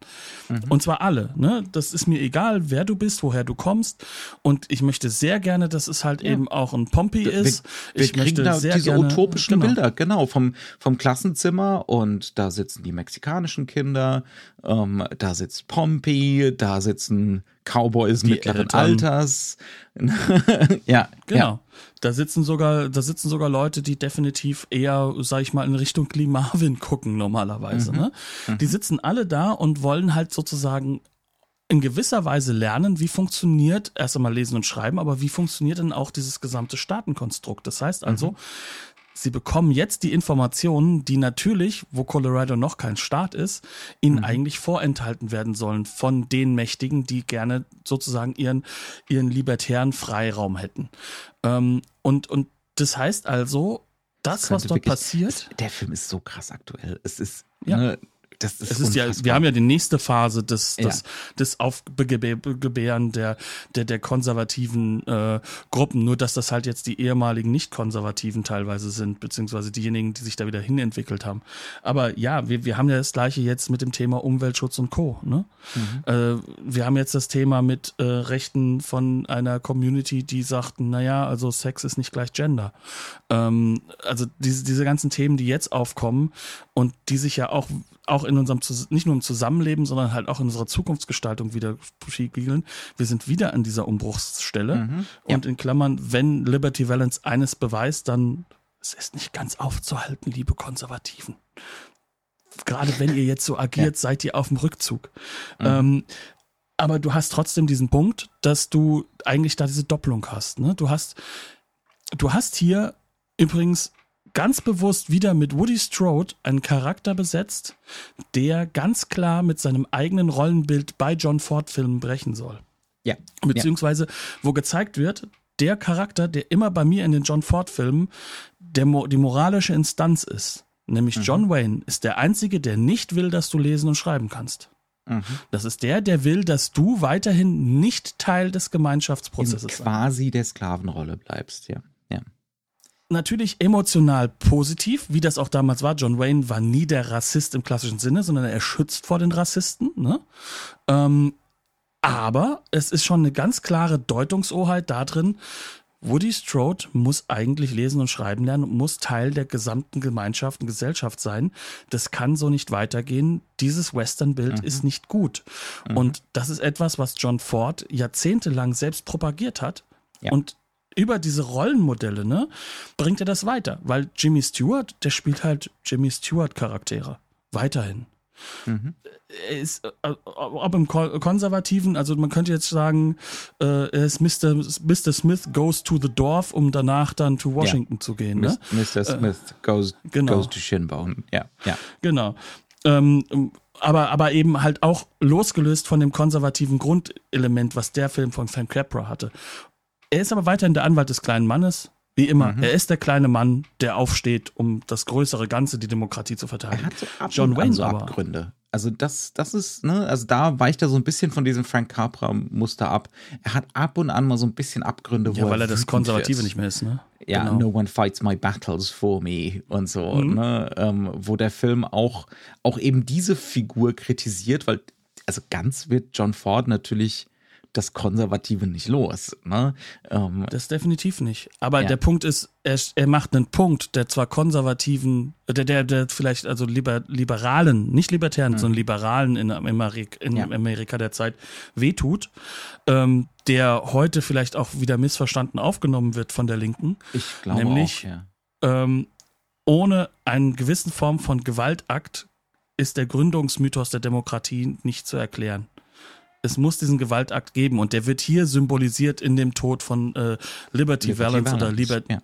Mhm. Und zwar alle. Ne? Das ist mir egal, wer du bist, woher du kommst. Und ich möchte sehr gerne, dass es halt eben auch ein Pompey ist. Wir, ich wir kriegen möchte da sehr diese gerne, utopischen genau. Bilder, genau, vom, vom Klassenzimmer und da sitzen die mexikanischen Kinder, ähm, da sitzt Pompey, da sitzen Cowboys mittleren Eltern. Alters. ja, Genau. ja. Da sitzen sogar, da sitzen sogar Leute, die definitiv eher, sag ich mal, in Richtung Lee Marvin gucken normalerweise. Mhm. Ne? Die sitzen alle da und wollen halt sozusagen in gewisser Weise lernen, wie funktioniert erst einmal lesen und schreiben, aber wie funktioniert denn auch dieses gesamte Staatenkonstrukt. Das heißt also, sie bekommen jetzt die Informationen, die natürlich, wo Colorado noch kein Staat ist, ihnen mhm. eigentlich vorenthalten werden sollen von den Mächtigen, die gerne sozusagen ihren, ihren libertären Freiraum hätten. Ähm, und, und das heißt also, das, das was dort wirklich, passiert. Der Film ist so krass aktuell. Es ist, ja. ne, das, das es ist ja, wir haben ja die nächste Phase des, des, ja. des Aufgebären der, der, der konservativen äh, Gruppen, nur dass das halt jetzt die ehemaligen Nicht-Konservativen teilweise sind, beziehungsweise diejenigen, die sich da wieder hinentwickelt haben. Aber ja, wir, wir haben ja das gleiche jetzt mit dem Thema Umweltschutz und Co. Ne? Mhm. Äh, wir haben jetzt das Thema mit äh, Rechten von einer Community, die sagten, naja, also Sex ist nicht gleich Gender. Ähm, also diese, diese ganzen Themen, die jetzt aufkommen und die sich ja auch auch in unserem, nicht nur im Zusammenleben, sondern halt auch in unserer Zukunftsgestaltung wieder spiegeln. Wir sind wieder an dieser Umbruchsstelle. Mhm, ja. Und in Klammern, wenn Liberty Valance eines beweist, dann es ist nicht ganz aufzuhalten, liebe Konservativen. Gerade wenn ihr jetzt so agiert, ja. seid ihr auf dem Rückzug. Mhm. Ähm, aber du hast trotzdem diesen Punkt, dass du eigentlich da diese Doppelung hast. Ne? Du hast, du hast hier übrigens ganz bewusst wieder mit Woody Strode einen Charakter besetzt, der ganz klar mit seinem eigenen Rollenbild bei John Ford-Filmen brechen soll. Ja. Beziehungsweise, wo gezeigt wird, der Charakter, der immer bei mir in den John Ford-Filmen der, die moralische Instanz ist, nämlich mhm. John Wayne, ist der Einzige, der nicht will, dass du lesen und schreiben kannst. Mhm. Das ist der, der will, dass du weiterhin nicht Teil des Gemeinschaftsprozesses In quasi der Sklavenrolle bleibst, ja natürlich emotional positiv, wie das auch damals war. John Wayne war nie der Rassist im klassischen Sinne, sondern er schützt vor den Rassisten. Ne? Ähm, aber es ist schon eine ganz klare Deutungsoheit da drin. Woody Strode muss eigentlich lesen und schreiben lernen und muss Teil der gesamten Gemeinschaft und Gesellschaft sein. Das kann so nicht weitergehen. Dieses Western-Bild mhm. ist nicht gut. Mhm. Und das ist etwas, was John Ford jahrzehntelang selbst propagiert hat. Ja. Und über diese Rollenmodelle, ne, bringt er das weiter. Weil Jimmy Stewart, der spielt halt Jimmy Stewart-Charaktere. Weiterhin. Mhm. Er ist, äh, ob im Konservativen, also man könnte jetzt sagen, äh, er ist Mr. Mr. Smith goes to the Dorf, um danach dann to Washington ja. zu gehen. Ne? Mr. Smith äh, goes, genau. goes to Shinbone. Ja, ja. Genau. Ähm, aber, aber eben halt auch losgelöst von dem konservativen Grundelement, was der Film von Frank Capra hatte. Er ist aber weiterhin der Anwalt des kleinen Mannes. Wie immer, mhm. er ist der kleine Mann, der aufsteht, um das größere Ganze, die Demokratie zu verteidigen. Er hat so ab John Wayne so Abgründe. Also das, das ist, ne, also da weicht er so ein bisschen von diesem Frank Capra-Muster ab. Er hat ab und an mal so ein bisschen Abgründe, wo ja, weil er, das Konservative wird. nicht mehr ist, ne? Ja, genau. no one fights my battles for me und so, mhm. ne? Ähm, wo der Film auch, auch eben diese Figur kritisiert, weil, also ganz wird John Ford natürlich das Konservative nicht los. Ne? Ähm, das definitiv nicht. Aber ja. der Punkt ist, er, er macht einen Punkt, der zwar Konservativen, der, der, der vielleicht also liber, Liberalen, nicht Libertären, mhm. sondern Liberalen in, Amerika, in ja. Amerika der Zeit wehtut, ähm, der heute vielleicht auch wieder missverstanden aufgenommen wird von der Linken. Ich glaube nämlich, auch, ja. ähm, ohne einen gewissen Form von Gewaltakt ist der Gründungsmythos der Demokratie nicht zu erklären es muss diesen Gewaltakt geben und der wird hier symbolisiert in dem Tod von äh, Liberty, Liberty Valance, Valance, oder Liberty. Ja.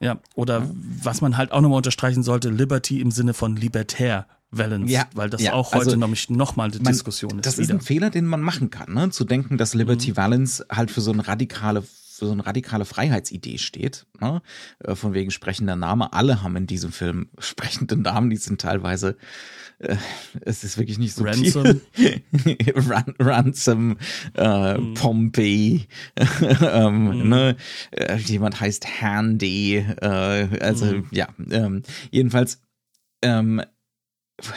ja. oder ja. was man halt auch nochmal unterstreichen sollte, Liberty im Sinne von libertär. Valence, ja, weil das auch heute also, nämlich nochmal eine man, Diskussion ist. Das wieder. ist ein Fehler, den man machen kann, ne? zu denken, dass Liberty mhm. Valence halt für so eine radikale für so eine radikale Freiheitsidee steht. Ne? Äh, von wegen sprechender Name. Alle haben in diesem Film sprechende Namen, die sind teilweise äh, es ist wirklich nicht so Ransom, Ran Ransom, äh, mm. Pompey, ähm, mm. ne? Äh, jemand heißt Handy, äh, also mm. ja, ähm, jedenfalls ähm,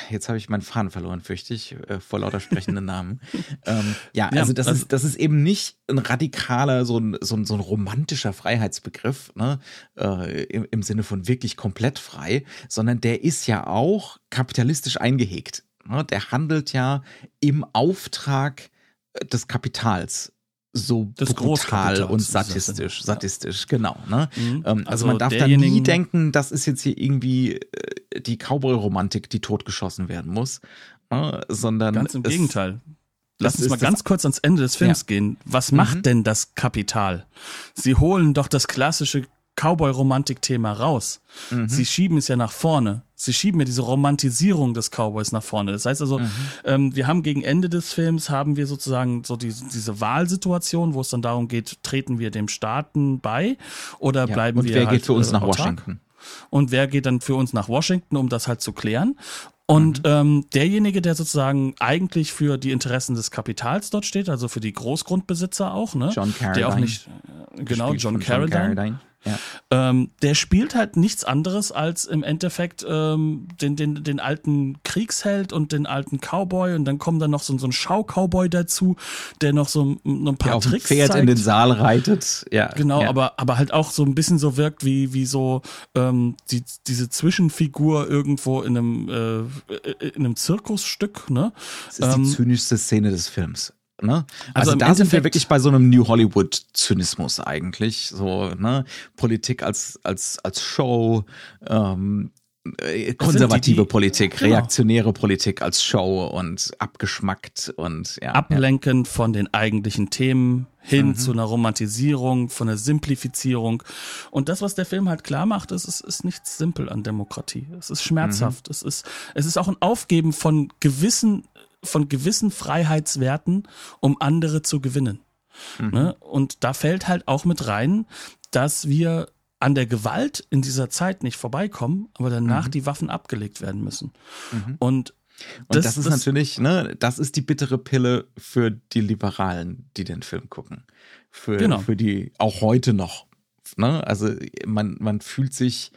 Jetzt habe ich meinen Faden verloren, fürchte ich, äh, vor lauter sprechenden Namen. ähm, ja, ja, also das also, ist, das ist eben nicht ein radikaler, so ein, so ein, so ein romantischer Freiheitsbegriff, ne, äh, im, im Sinne von wirklich komplett frei, sondern der ist ja auch kapitalistisch eingehegt. Ne? Der handelt ja im Auftrag des Kapitals so das brutal und sadistisch, sadistisch, genau. Ne? Mhm. Ähm, also, also, man darf da nie denken, das ist jetzt hier irgendwie äh, die Cowboy-Romantik, die totgeschossen werden muss, ne? sondern ganz im es, Gegenteil. Lass uns mal ganz kurz ans Ende des Films ja. gehen. Was macht mhm. denn das Kapital? Sie holen doch das klassische Cowboy-Romantik-Thema raus. Mhm. Sie schieben es ja nach vorne. Sie schieben ja diese Romantisierung des Cowboys nach vorne. Das heißt also, mhm. ähm, wir haben gegen Ende des Films haben wir sozusagen so die, diese Wahlsituation, wo es dann darum geht, treten wir dem Staaten bei oder ja, bleiben und wir. Und wer halt, geht für uns äh, nach Washington? Und wer geht dann für uns nach Washington, um das halt zu klären? Und mhm. ähm, derjenige, der sozusagen eigentlich für die Interessen des Kapitals dort steht, also für die Großgrundbesitzer auch, ne? John Carradine. Der auch nicht, äh, genau, John Carradine. John Carradine. Ja. Ähm, der spielt halt nichts anderes als im Endeffekt ähm, den, den, den alten Kriegsheld und den alten Cowboy und dann kommt dann noch so, so ein Schau-Cowboy dazu, der noch so ein, ein paar auf Tricks Pferd zeigt. in den Saal reitet. Ja. Genau, ja. aber aber halt auch so ein bisschen so wirkt wie wie so ähm, die, diese Zwischenfigur irgendwo in einem äh, in einem Zirkusstück. Ne? Das ist die ähm, zynischste Szene des Films. Ne? Also, also da sind wir wirklich bei so einem New Hollywood Zynismus eigentlich, so ne Politik als als als Show, ähm, äh, konservative die, die, Politik, genau. reaktionäre Politik als Show und abgeschmackt und ja, ablenkend ja. von den eigentlichen Themen hin mhm. zu einer Romantisierung, von einer Simplifizierung. Und das, was der Film halt klar macht, ist, es ist nicht simpel an Demokratie. Es ist schmerzhaft. Mhm. Es ist, es ist auch ein Aufgeben von gewissen von gewissen Freiheitswerten, um andere zu gewinnen. Mhm. Ne? Und da fällt halt auch mit rein, dass wir an der Gewalt in dieser Zeit nicht vorbeikommen, aber danach mhm. die Waffen abgelegt werden müssen. Mhm. Und und das, das ist das, natürlich, ne, das ist die bittere Pille für die Liberalen, die den Film gucken. Für, genau. für die auch heute noch. Ne? Also man, man fühlt sich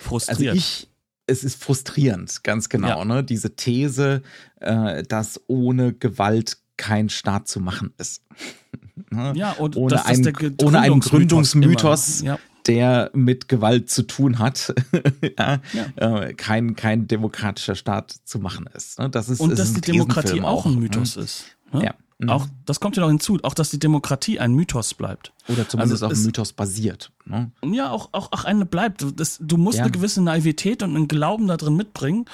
frustriert. Also ich, es ist frustrierend, ganz genau. Ja. Ne? Diese These, äh, dass ohne Gewalt kein Staat zu machen ist. ne? Ja, und ohne, ein, ohne einen Gründungsmythos, ja. der mit Gewalt zu tun hat, ja. Äh, kein, kein demokratischer Staat zu machen ist. Ne? Das ist und dass die Demokratie auch ein Mythos ne? ist. Ne? Ja. Mhm. Auch, das kommt ja noch hinzu, auch dass die Demokratie ein Mythos bleibt. Oder zumindest also auf Mythos basiert. Ne? Ja, auch, auch, auch eine bleibt. Das, du musst ja. eine gewisse Naivität und einen Glauben da drin mitbringen.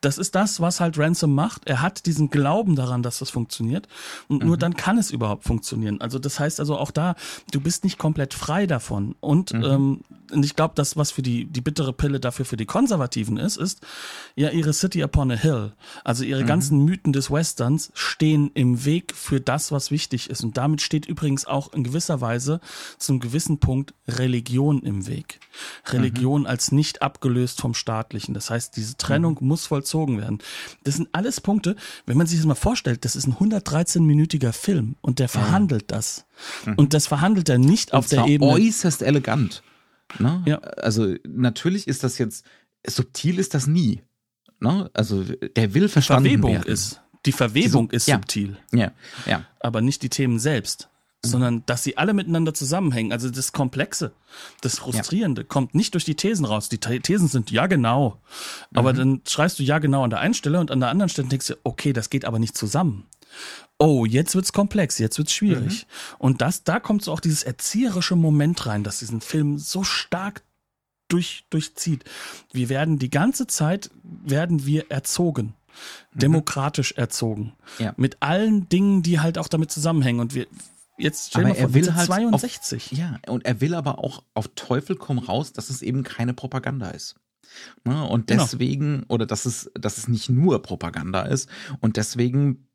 Das ist das, was halt Ransom macht. Er hat diesen Glauben daran, dass das funktioniert. Und mhm. nur dann kann es überhaupt funktionieren. Also das heißt also auch da, du bist nicht komplett frei davon. Und, mhm. ähm, und ich glaube, das, was für die, die bittere Pille dafür für die Konservativen ist, ist ja ihre City upon a Hill. Also ihre mhm. ganzen Mythen des Westerns stehen im Weg für das, was wichtig ist. Und damit steht übrigens auch in gewisser Weise zum gewissen Punkt Religion im Weg. Religion mhm. als nicht abgelöst vom Staatlichen. Das heißt, diese Trennung mhm. muss vollzogen werden. Das sind alles Punkte, wenn man sich das mal vorstellt, das ist ein 113-minütiger Film und der verhandelt ja. das. Mhm. Und das verhandelt er nicht und auf der Ebene. äußerst elegant. Ne? Ja. Also natürlich ist das jetzt, subtil ist das nie. Ne? Also der will verstanden Verwebung werden. Ist. Die Verwebung ist ja. subtil. Ja, ja. Aber nicht die Themen selbst. Mhm. sondern dass sie alle miteinander zusammenhängen. Also das Komplexe, das Frustrierende ja. kommt nicht durch die Thesen raus. Die Thesen sind ja genau. Aber mhm. dann schreibst du ja genau an der einen Stelle und an der anderen Stelle denkst du, okay, das geht aber nicht zusammen. Oh, jetzt wird's komplex, jetzt wird's schwierig. Mhm. Und das, da kommt so auch dieses erzieherische Moment rein, dass diesen Film so stark durch, durchzieht. Wir werden die ganze Zeit, werden wir erzogen mhm. demokratisch erzogen. Ja. Mit allen Dingen, die halt auch damit zusammenhängen. Und wir, Jetzt stell aber mal vor, er will halt 62. Auf, ja, und er will aber auch auf Teufel komm raus, dass es eben keine Propaganda ist. Ne? Und genau. deswegen, genau. oder dass es, dass es nicht nur Propaganda ist. Und deswegen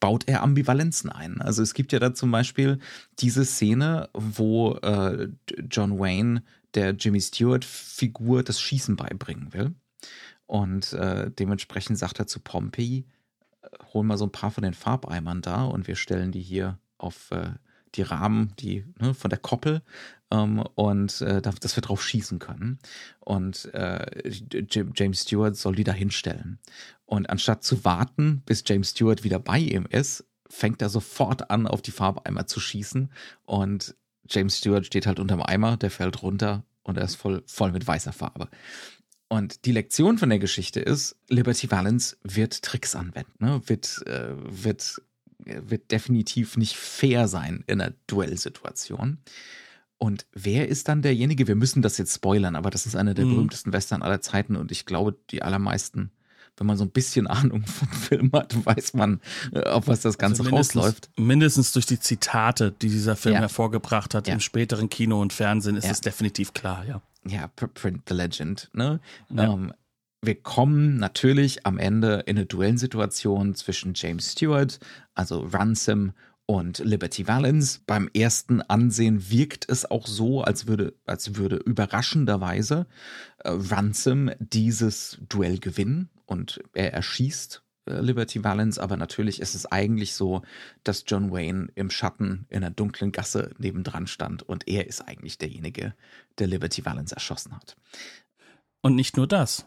baut er Ambivalenzen ein. Also es gibt ja da zum Beispiel diese Szene, wo äh, John Wayne der Jimmy Stewart-Figur das Schießen beibringen will. Und äh, dementsprechend sagt er zu Pompey, äh, hol mal so ein paar von den Farbeimern da und wir stellen die hier auf äh, die Rahmen, die ne, von der Koppel ähm, und äh, dass wir drauf schießen können. Und äh, James Stewart soll die da hinstellen. Und anstatt zu warten, bis James Stewart wieder bei ihm ist, fängt er sofort an, auf die Farbeimer zu schießen. Und James Stewart steht halt unterm Eimer, der fällt runter und er ist voll, voll mit weißer Farbe. Und die Lektion von der Geschichte ist, Liberty Valance wird Tricks anwenden, ne? wird, äh, wird wird definitiv nicht fair sein in einer Duellsituation. Und wer ist dann derjenige? Wir müssen das jetzt spoilern, aber das ist einer der mhm. berühmtesten Western aller Zeiten und ich glaube, die allermeisten wenn man so ein bisschen Ahnung vom Film hat, weiß man, äh, auf was das Ganze also mindestens, rausläuft. Mindestens durch die Zitate, die dieser Film ja. hervorgebracht hat ja. im späteren Kino und Fernsehen, ist es definitiv klar, ja. Ja, Print the Legend, ne? Um, ähm, wir kommen natürlich am Ende in eine Duellensituation zwischen James Stewart, also Ransom und Liberty Valance. Beim ersten Ansehen wirkt es auch so, als würde, als würde überraschenderweise äh, Ransom dieses Duell gewinnen und er erschießt äh, Liberty Valance, aber natürlich ist es eigentlich so, dass John Wayne im Schatten in einer dunklen Gasse nebendran stand und er ist eigentlich derjenige, der Liberty Valance erschossen hat. Und nicht nur das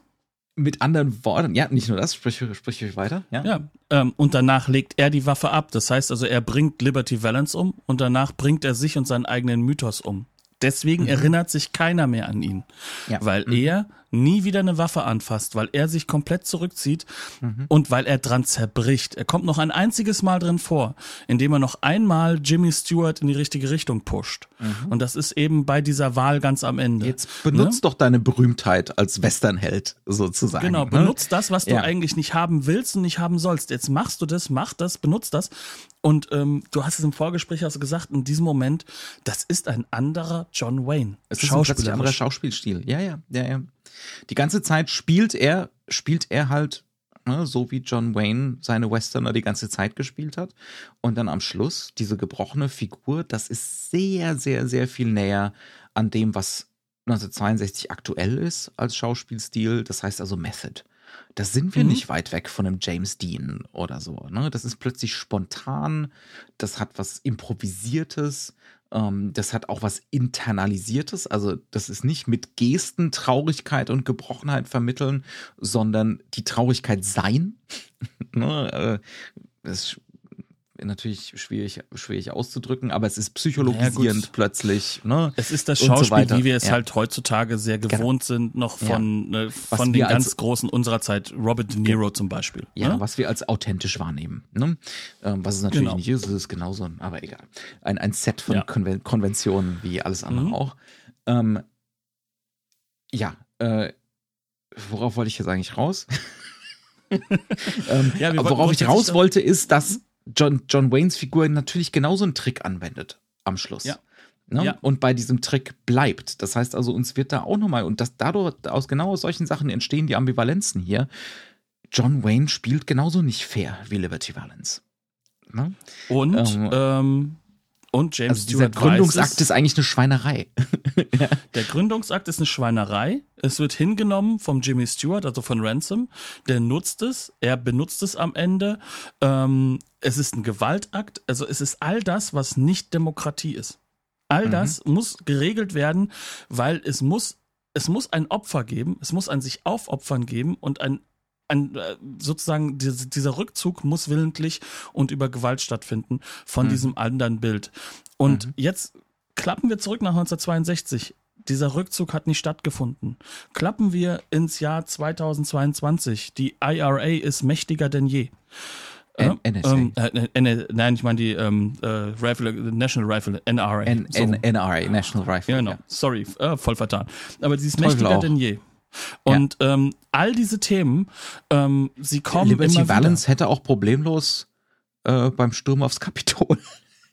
mit anderen Worten, ja, nicht nur das, sprich, sprich ich weiter. Ja, ja ähm, und danach legt er die Waffe ab. Das heißt also, er bringt Liberty Valance um und danach bringt er sich und seinen eigenen Mythos um. Deswegen mhm. erinnert sich keiner mehr an ihn, ja. weil mhm. er nie wieder eine Waffe anfasst, weil er sich komplett zurückzieht mhm. und weil er dran zerbricht. Er kommt noch ein einziges Mal drin vor, indem er noch einmal Jimmy Stewart in die richtige Richtung pusht. Mhm. Und das ist eben bei dieser Wahl ganz am Ende. Jetzt benutzt ne? doch deine Berühmtheit als Westernheld sozusagen. Genau, ne? benutzt das, was du ja. eigentlich nicht haben willst und nicht haben sollst. Jetzt machst du das, mach das, benutzt das. Und ähm, du hast es im Vorgespräch hast gesagt, in diesem Moment, das ist ein anderer John Wayne. Es ist ein anderer Schauspielstil. Ja, ja, ja, ja. Die ganze Zeit spielt er, spielt er halt ne, so wie John Wayne seine Westerner die ganze Zeit gespielt hat. Und dann am Schluss diese gebrochene Figur, das ist sehr, sehr, sehr viel näher an dem, was 1962 aktuell ist als Schauspielstil. Das heißt also Method. Da sind wir mhm. nicht weit weg von einem James Dean oder so. Ne? Das ist plötzlich spontan, das hat was Improvisiertes, ähm, das hat auch was Internalisiertes. Also das ist nicht mit Gesten Traurigkeit und Gebrochenheit vermitteln, sondern die Traurigkeit sein. ne? äh, das natürlich schwierig, schwierig auszudrücken, aber es ist psychologisierend ja, plötzlich. Ne? Es ist das Schauspiel, so wie wir es ja. halt heutzutage sehr genau. gewohnt genau. sind, noch von, ja. äh, von den ganz als, großen unserer Zeit, Robert De Niro zum Beispiel. Ja, ne? was wir als authentisch wahrnehmen. Ne? Ähm, was es natürlich genau. nicht ist, ist es genauso, aber egal. Ein, ein Set von Konven Konventionen wie alles andere mhm. auch. Ähm, ja, äh, worauf wollte ich jetzt eigentlich raus? ähm, ja, worauf ich raus wollte, ist, dass John, John Waynes Figur natürlich genauso einen Trick anwendet am Schluss. Ja. Ne? Ja. Und bei diesem Trick bleibt. Das heißt also, uns wird da auch nochmal, und das dadurch, aus genau solchen Sachen entstehen die Ambivalenzen hier. John Wayne spielt genauso nicht fair wie Liberty Valance. Ne? Und ähm, ähm, und James also Stewart dieser Gründungsakt ist eigentlich eine Schweinerei. ja. Der Gründungsakt ist eine Schweinerei. Es wird hingenommen vom Jimmy Stewart, also von Ransom. Der nutzt es, er benutzt es am Ende. Ähm, es ist ein Gewaltakt. Also es ist all das, was nicht Demokratie ist. All mhm. das muss geregelt werden, weil es muss es muss ein Opfer geben, es muss ein sich aufopfern geben und ein ein, äh, sozusagen dieser Rückzug muss willentlich und über Gewalt stattfinden von mhm. diesem anderen Bild. Und mhm. jetzt klappen wir zurück nach 1962. Dieser Rückzug hat nicht stattgefunden. Klappen wir ins Jahr 2022. Die IRA ist mächtiger denn je. N NSA. Ähm, äh, nein, ich meine die ähm, äh, Rifle, National Rifle, NRA. N so. NRA, National Rifle. Ja, genau. Ja. Sorry, äh, voll vertan. Aber sie ist Teufel mächtiger auch. denn je. Und ja. ähm, all diese Themen, ähm, sie kommen. Liberty Valance wieder. hätte auch problemlos äh, beim Sturm aufs Kapitol.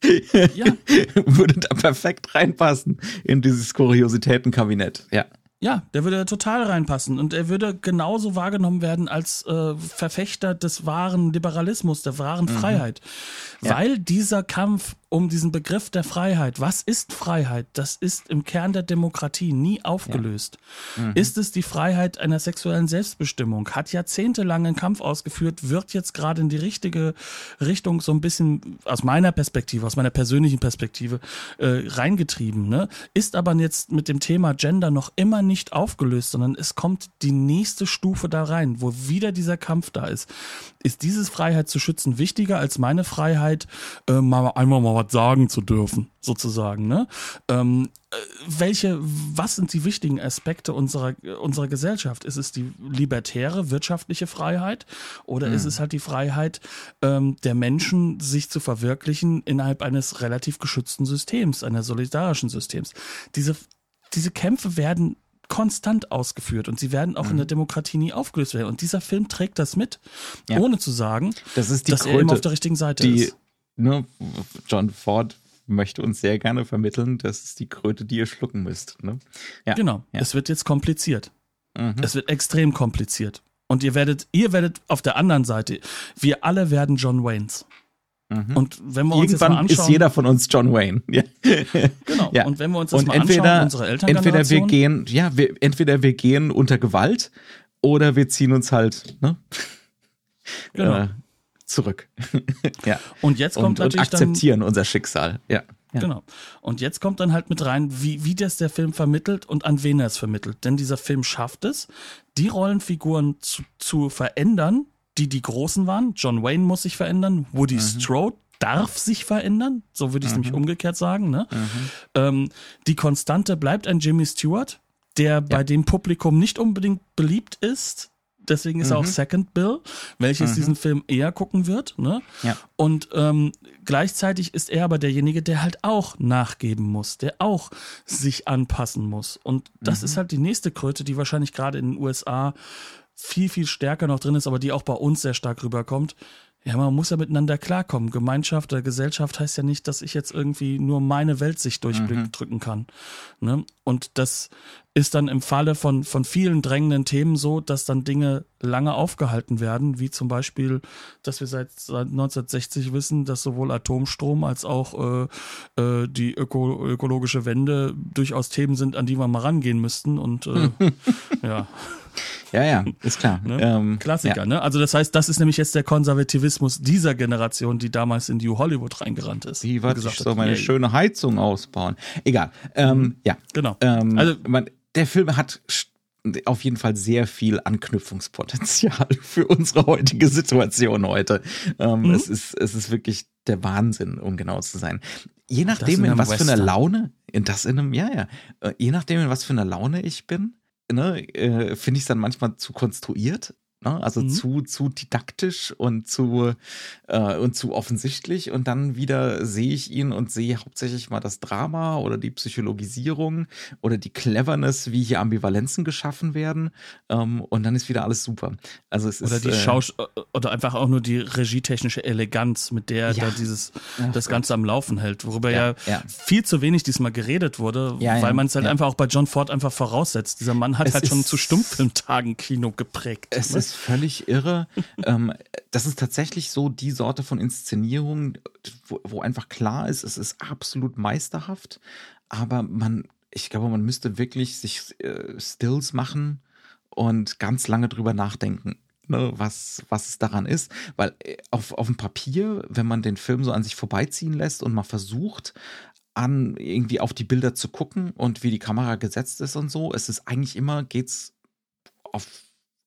ja. Würde da perfekt reinpassen in dieses Kuriositätenkabinett. Ja. Ja, der würde total reinpassen und er würde genauso wahrgenommen werden als äh, Verfechter des wahren Liberalismus, der wahren mhm. Freiheit. Ja. Weil dieser Kampf um diesen Begriff der Freiheit, was ist Freiheit? Das ist im Kern der Demokratie nie aufgelöst. Ja. Mhm. Ist es die Freiheit einer sexuellen Selbstbestimmung? Hat jahrzehntelang einen Kampf ausgeführt, wird jetzt gerade in die richtige Richtung so ein bisschen aus meiner Perspektive, aus meiner persönlichen Perspektive äh, reingetrieben. Ne? Ist aber jetzt mit dem Thema Gender noch immer nicht aufgelöst, sondern es kommt die nächste Stufe da rein, wo wieder dieser Kampf da ist. Ist dieses Freiheit zu schützen wichtiger als meine Freiheit, äh, mal einmal mal was sagen zu dürfen, sozusagen. Ne? Ähm, äh, welche, was sind die wichtigen Aspekte unserer, unserer Gesellschaft? Ist es die libertäre wirtschaftliche Freiheit oder mhm. ist es halt die Freiheit ähm, der Menschen, sich zu verwirklichen innerhalb eines relativ geschützten Systems, eines solidarischen Systems? Diese, diese Kämpfe werden konstant ausgeführt und sie werden auch mhm. in der Demokratie nie aufgelöst werden. Und dieser Film trägt das mit, ja. ohne zu sagen, das dass Kröte, er immer auf der richtigen Seite die, ist. Ne, John Ford möchte uns sehr gerne vermitteln, das ist die Kröte, die ihr schlucken müsst. Ne? Ja. Genau, ja. es wird jetzt kompliziert. Mhm. Es wird extrem kompliziert. Und ihr werdet, ihr werdet auf der anderen Seite, wir alle werden John Waynes. Mhm. Und wenn wir uns Irgendwann jetzt mal anschauen, ist jeder von uns John Wayne. Ja. Genau. Ja. Und wenn wir uns das und mal entweder, anschauen, unsere Eltern entweder wir gehen, ja, wir, entweder wir gehen unter Gewalt oder wir ziehen uns halt ne, genau. äh, zurück. ja. Und jetzt kommt und, natürlich und akzeptieren dann, unser Schicksal. Ja. Ja. Genau. Und jetzt kommt dann halt mit rein, wie, wie das der Film vermittelt und an wen er es vermittelt. Denn dieser Film schafft es, die Rollenfiguren zu, zu verändern, die die Großen waren. John Wayne muss sich verändern, Woody mhm. Strode darf sich verändern, so würde ich es mhm. nämlich umgekehrt sagen. Ne? Mhm. Ähm, die Konstante bleibt ein Jimmy Stewart, der ja. bei dem Publikum nicht unbedingt beliebt ist, deswegen ist mhm. er auch mhm. Second Bill, welches mhm. diesen Film eher gucken wird. Ne? Ja. Und ähm, gleichzeitig ist er aber derjenige, der halt auch nachgeben muss, der auch sich anpassen muss. Und das mhm. ist halt die nächste Kröte, die wahrscheinlich gerade in den USA viel, viel stärker noch drin ist, aber die auch bei uns sehr stark rüberkommt. Ja, man muss ja miteinander klarkommen. Gemeinschaft oder Gesellschaft heißt ja nicht, dass ich jetzt irgendwie nur meine Weltsicht durchdrücken mhm. kann. Ne? Und das ist dann im Falle von, von vielen drängenden Themen so, dass dann Dinge lange aufgehalten werden, wie zum Beispiel, dass wir seit, seit 1960 wissen, dass sowohl Atomstrom als auch äh, äh, die öko ökologische Wende durchaus Themen sind, an die wir mal rangehen müssten. Und äh, ja. Ja, ja, ist klar. Ne? Ähm, Klassiker, ja. ne? Also das heißt, das ist nämlich jetzt der Konservativismus dieser Generation, die damals in New Hollywood reingerannt ist. Wie was ich so meine yeah. schöne Heizung ausbauen. Egal. Ähm, mhm. Ja. Genau. Ähm, also man, der Film hat auf jeden Fall sehr viel Anknüpfungspotenzial für unsere heutige Situation heute. Ähm, mhm. es, ist, es ist wirklich der Wahnsinn, um genau zu sein. Je nachdem, in, in was Western. für einer Laune, in das in einem, ja, ja, äh, je nachdem, in was für einer Laune ich bin, ne, äh, finde ich es dann manchmal zu konstruiert. Ne? Also mhm. zu, zu didaktisch und zu, äh, und zu offensichtlich. Und dann wieder sehe ich ihn und sehe hauptsächlich mal das Drama oder die Psychologisierung oder die Cleverness, wie hier Ambivalenzen geschaffen werden. Ähm, und dann ist wieder alles super. Also es oder ist, die äh, Schaus oder einfach auch nur die regietechnische Eleganz, mit der ja. da dieses Ach, das Ganze am Laufen hält, worüber ja, ja, ja, viel zu wenig diesmal geredet wurde, weil man es halt einfach auch bei John Ford einfach voraussetzt. Dieser Mann hat es halt schon zu Stummfilmtagen Kino geprägt. Es ne? ist völlig irre. ähm, das ist tatsächlich so die Sorte von Inszenierung, wo, wo einfach klar ist, es ist absolut meisterhaft, aber man, ich glaube, man müsste wirklich sich äh, Stills machen und ganz lange drüber nachdenken. Ne, was, was es daran ist, weil äh, auf, auf dem Papier, wenn man den Film so an sich vorbeiziehen lässt und mal versucht, an irgendwie auf die Bilder zu gucken und wie die Kamera gesetzt ist und so, es ist eigentlich immer, geht's auf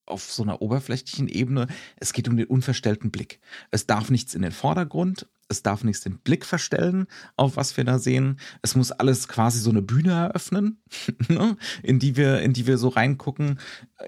auf so einer oberflächlichen Ebene, es geht um den unverstellten Blick. Es darf nichts in den Vordergrund, es darf nichts den Blick verstellen, auf was wir da sehen. Es muss alles quasi so eine Bühne eröffnen, ne, in die wir, in die wir so reingucken.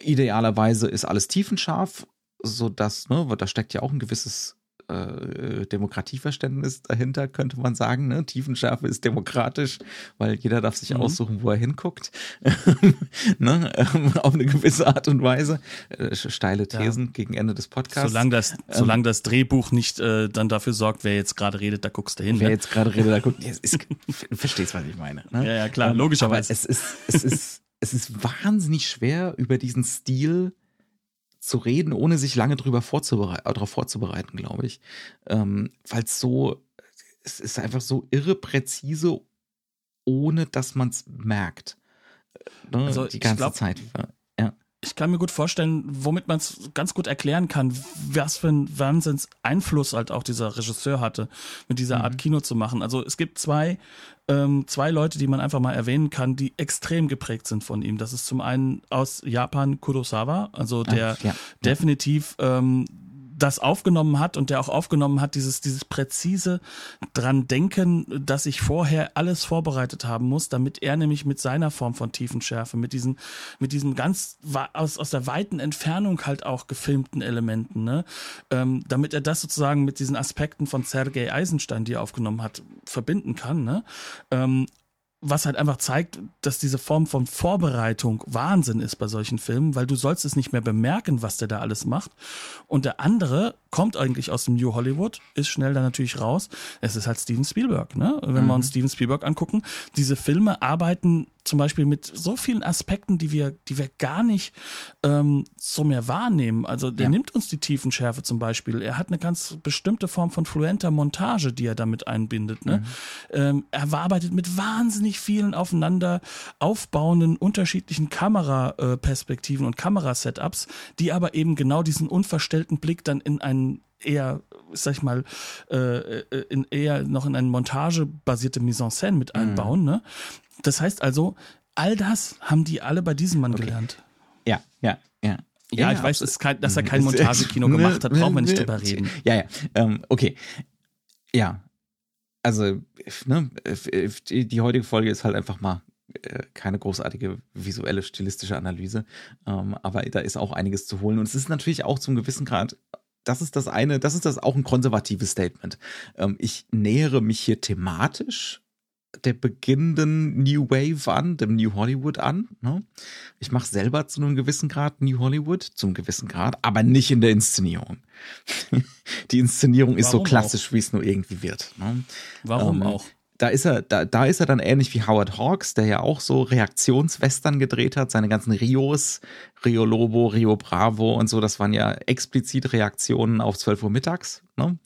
Idealerweise ist alles tiefenscharf, so dass, ne, da steckt ja auch ein gewisses äh, Demokratieverständnis dahinter, könnte man sagen. Ne? Tiefenschärfe ist demokratisch, weil jeder darf sich mhm. aussuchen, wo er hinguckt. ne? Ähm, auf eine gewisse Art und Weise. Äh, steile Thesen ja. gegen Ende des Podcasts. Solange das, ähm, solange das Drehbuch nicht äh, dann dafür sorgt, wer jetzt gerade redet, da guckst du hin. Wer ne? jetzt gerade redet, da guckt. Ja, ist, verstehst, was ich meine. Ne? Ja, ja, klar, logischerweise. Aber es ist, es ist, es ist wahnsinnig schwer, über diesen Stil zu reden, ohne sich lange drüber vorzuberei äh, darauf vorzubereiten, glaube ich. Ähm, Weil es so, es ist einfach so irre präzise, ohne dass man es merkt. Äh, ne? Also die ganze glaub, Zeit. Ja. Ich kann mir gut vorstellen, womit man es ganz gut erklären kann, was für einen Wahnsinns Einfluss halt auch dieser Regisseur hatte, mit dieser Art mhm. Kino zu machen. Also es gibt zwei ähm, zwei Leute, die man einfach mal erwähnen kann, die extrem geprägt sind von ihm. Das ist zum einen aus Japan Kurosawa, also der Ach, ja. definitiv ähm, das aufgenommen hat und der auch aufgenommen hat, dieses, dieses präzise dran denken, dass ich vorher alles vorbereitet haben muss, damit er nämlich mit seiner Form von Tiefenschärfe, mit diesen, mit diesem ganz aus, aus der weiten Entfernung halt auch gefilmten Elementen, ne, ähm, damit er das sozusagen mit diesen Aspekten von Sergei Eisenstein, die er aufgenommen hat, verbinden kann, ne, ähm, was halt einfach zeigt, dass diese Form von Vorbereitung Wahnsinn ist bei solchen Filmen, weil du sollst es nicht mehr bemerken, was der da alles macht. Und der andere kommt eigentlich aus dem New Hollywood, ist schnell da natürlich raus. Es ist halt Steven Spielberg, ne? Wenn mhm. wir uns Steven Spielberg angucken, diese Filme arbeiten zum Beispiel mit so vielen Aspekten, die wir, die wir gar nicht ähm, so mehr wahrnehmen. Also der ja. nimmt uns die Tiefenschärfe zum Beispiel. Er hat eine ganz bestimmte Form von fluenter Montage, die er damit einbindet. Ne? Mhm. Ähm, er arbeitet mit wahnsinnig vielen aufeinander aufbauenden unterschiedlichen Kameraperspektiven und Kamerasetups, die aber eben genau diesen unverstellten Blick dann in einen eher, sag ich mal, äh, äh in eher noch in eine montagebasierte Mise en scène mit mhm. einbauen. Mhm. Ne? Das heißt also, all das haben die alle bei diesem Mann okay. gelernt. Ja, ja, ja. Ja, ja ich weiß, kein, dass er kein Montagekino gemacht hat, brauchen wir nicht drüber reden. Ja, ja, ähm, okay. Ja, also, ne, die, die heutige Folge ist halt einfach mal äh, keine großartige visuelle, stilistische Analyse, ähm, aber da ist auch einiges zu holen. Und es ist natürlich auch zum gewissen Grad das ist das eine, das ist das auch ein konservatives Statement. Ähm, ich nähere mich hier thematisch der beginnenden New Wave an, dem New Hollywood an. Ne? Ich mache selber zu einem gewissen Grad New Hollywood, zum gewissen Grad, aber nicht in der Inszenierung. Die Inszenierung ist Warum so klassisch, wie es nur irgendwie wird. Ne? Warum ähm, auch? Da ist er, da, da ist er dann ähnlich wie Howard Hawks, der ja auch so Reaktionswestern gedreht hat, seine ganzen Rios, Rio Lobo, Rio Bravo und so, das waren ja explizit Reaktionen auf 12 Uhr mittags, ne?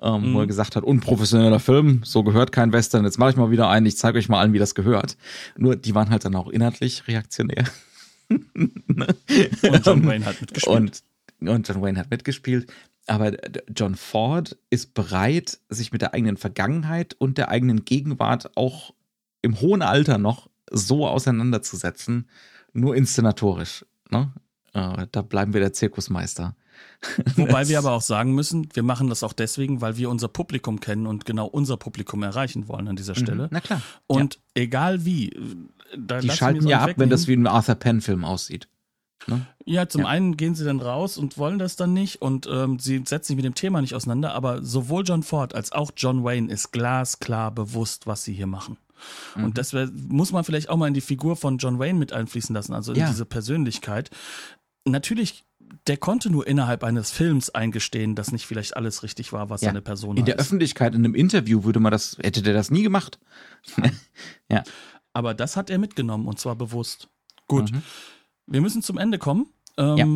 Ähm, mhm. wo er gesagt hat, unprofessioneller Film, so gehört kein Western, jetzt mache ich mal wieder einen, ich zeige euch mal an, wie das gehört. Nur die waren halt dann auch inhaltlich reaktionär. ne? Und John Wayne hat mitgespielt. Und, und John Wayne hat mitgespielt aber John Ford ist bereit, sich mit der eigenen Vergangenheit und der eigenen Gegenwart auch im hohen Alter noch so auseinanderzusetzen, nur inszenatorisch. Ne? Äh, da bleiben wir der Zirkusmeister. Wobei wir aber auch sagen müssen, wir machen das auch deswegen, weil wir unser Publikum kennen und genau unser Publikum erreichen wollen an dieser mhm. Stelle. Na klar. Und ja. egal wie. Die schalten ja ab, wenn das wie ein Arthur Penn-Film aussieht. Ne? Ja, zum ja. einen gehen sie dann raus und wollen das dann nicht und ähm, sie setzen sich mit dem Thema nicht auseinander, aber sowohl John Ford als auch John Wayne ist glasklar bewusst, was sie hier machen. Mhm. Und das muss man vielleicht auch mal in die Figur von John Wayne mit einfließen lassen, also in ja. diese Persönlichkeit. Natürlich der konnte nur innerhalb eines Films eingestehen, dass nicht vielleicht alles richtig war, was ja. seine Person In der ist. Öffentlichkeit, in einem Interview würde man das, hätte der das nie gemacht. ja. Aber das hat er mitgenommen und zwar bewusst. Gut. Mhm. Wir müssen zum Ende kommen. Ähm, ja.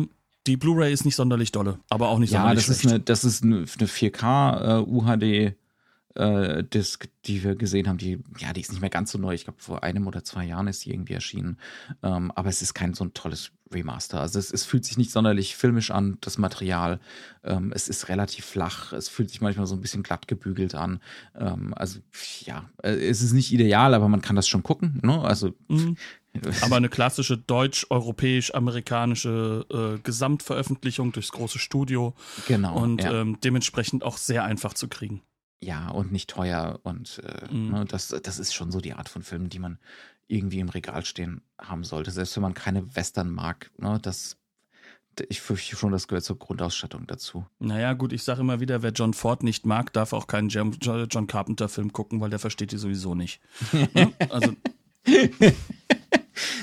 Die Blu-ray ist nicht sonderlich dolle, aber auch nicht ja, sonderlich das schlecht. Ja, das ist eine, eine 4K äh, UHD äh, Disc, die wir gesehen haben, die, ja, die ist nicht mehr ganz so neu. Ich glaube, vor einem oder zwei Jahren ist die irgendwie erschienen. Ähm, aber es ist kein so ein tolles Remaster. Also es, es fühlt sich nicht sonderlich filmisch an, das Material. Ähm, es ist relativ flach. Es fühlt sich manchmal so ein bisschen glatt gebügelt an. Ähm, also ja, äh, es ist nicht ideal, aber man kann das schon gucken. Ne? Also mhm. Aber eine klassische deutsch-europäisch-amerikanische äh, Gesamtveröffentlichung durchs große Studio. Genau. Und ja. ähm, dementsprechend auch sehr einfach zu kriegen. Ja, und nicht teuer. Und äh, mhm. ne, das, das ist schon so die Art von Film, die man irgendwie im Regal stehen haben sollte. Selbst wenn man keine Western mag. Ne, das ich fürchte schon, das gehört zur Grundausstattung dazu. Naja, gut, ich sage immer wieder, wer John Ford nicht mag, darf auch keinen John Carpenter-Film gucken, weil der versteht die sowieso nicht. Ne? also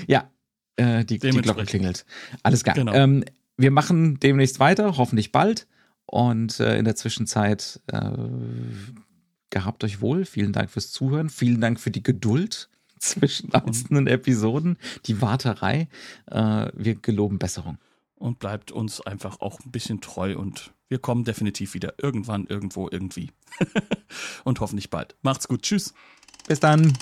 ja, äh, die, die, Glocke klingelt. Alles klar. Genau. Ähm, wir machen demnächst weiter, hoffentlich bald. Und äh, in der Zwischenzeit äh, gehabt euch wohl. Vielen Dank fürs Zuhören. Vielen Dank für die Geduld zwischen einzelnen Episoden, die Warterei. Äh, wir geloben Besserung. Und bleibt uns einfach auch ein bisschen treu und wir kommen definitiv wieder irgendwann, irgendwo, irgendwie. und hoffentlich bald. Macht's gut. Tschüss. Bis dann.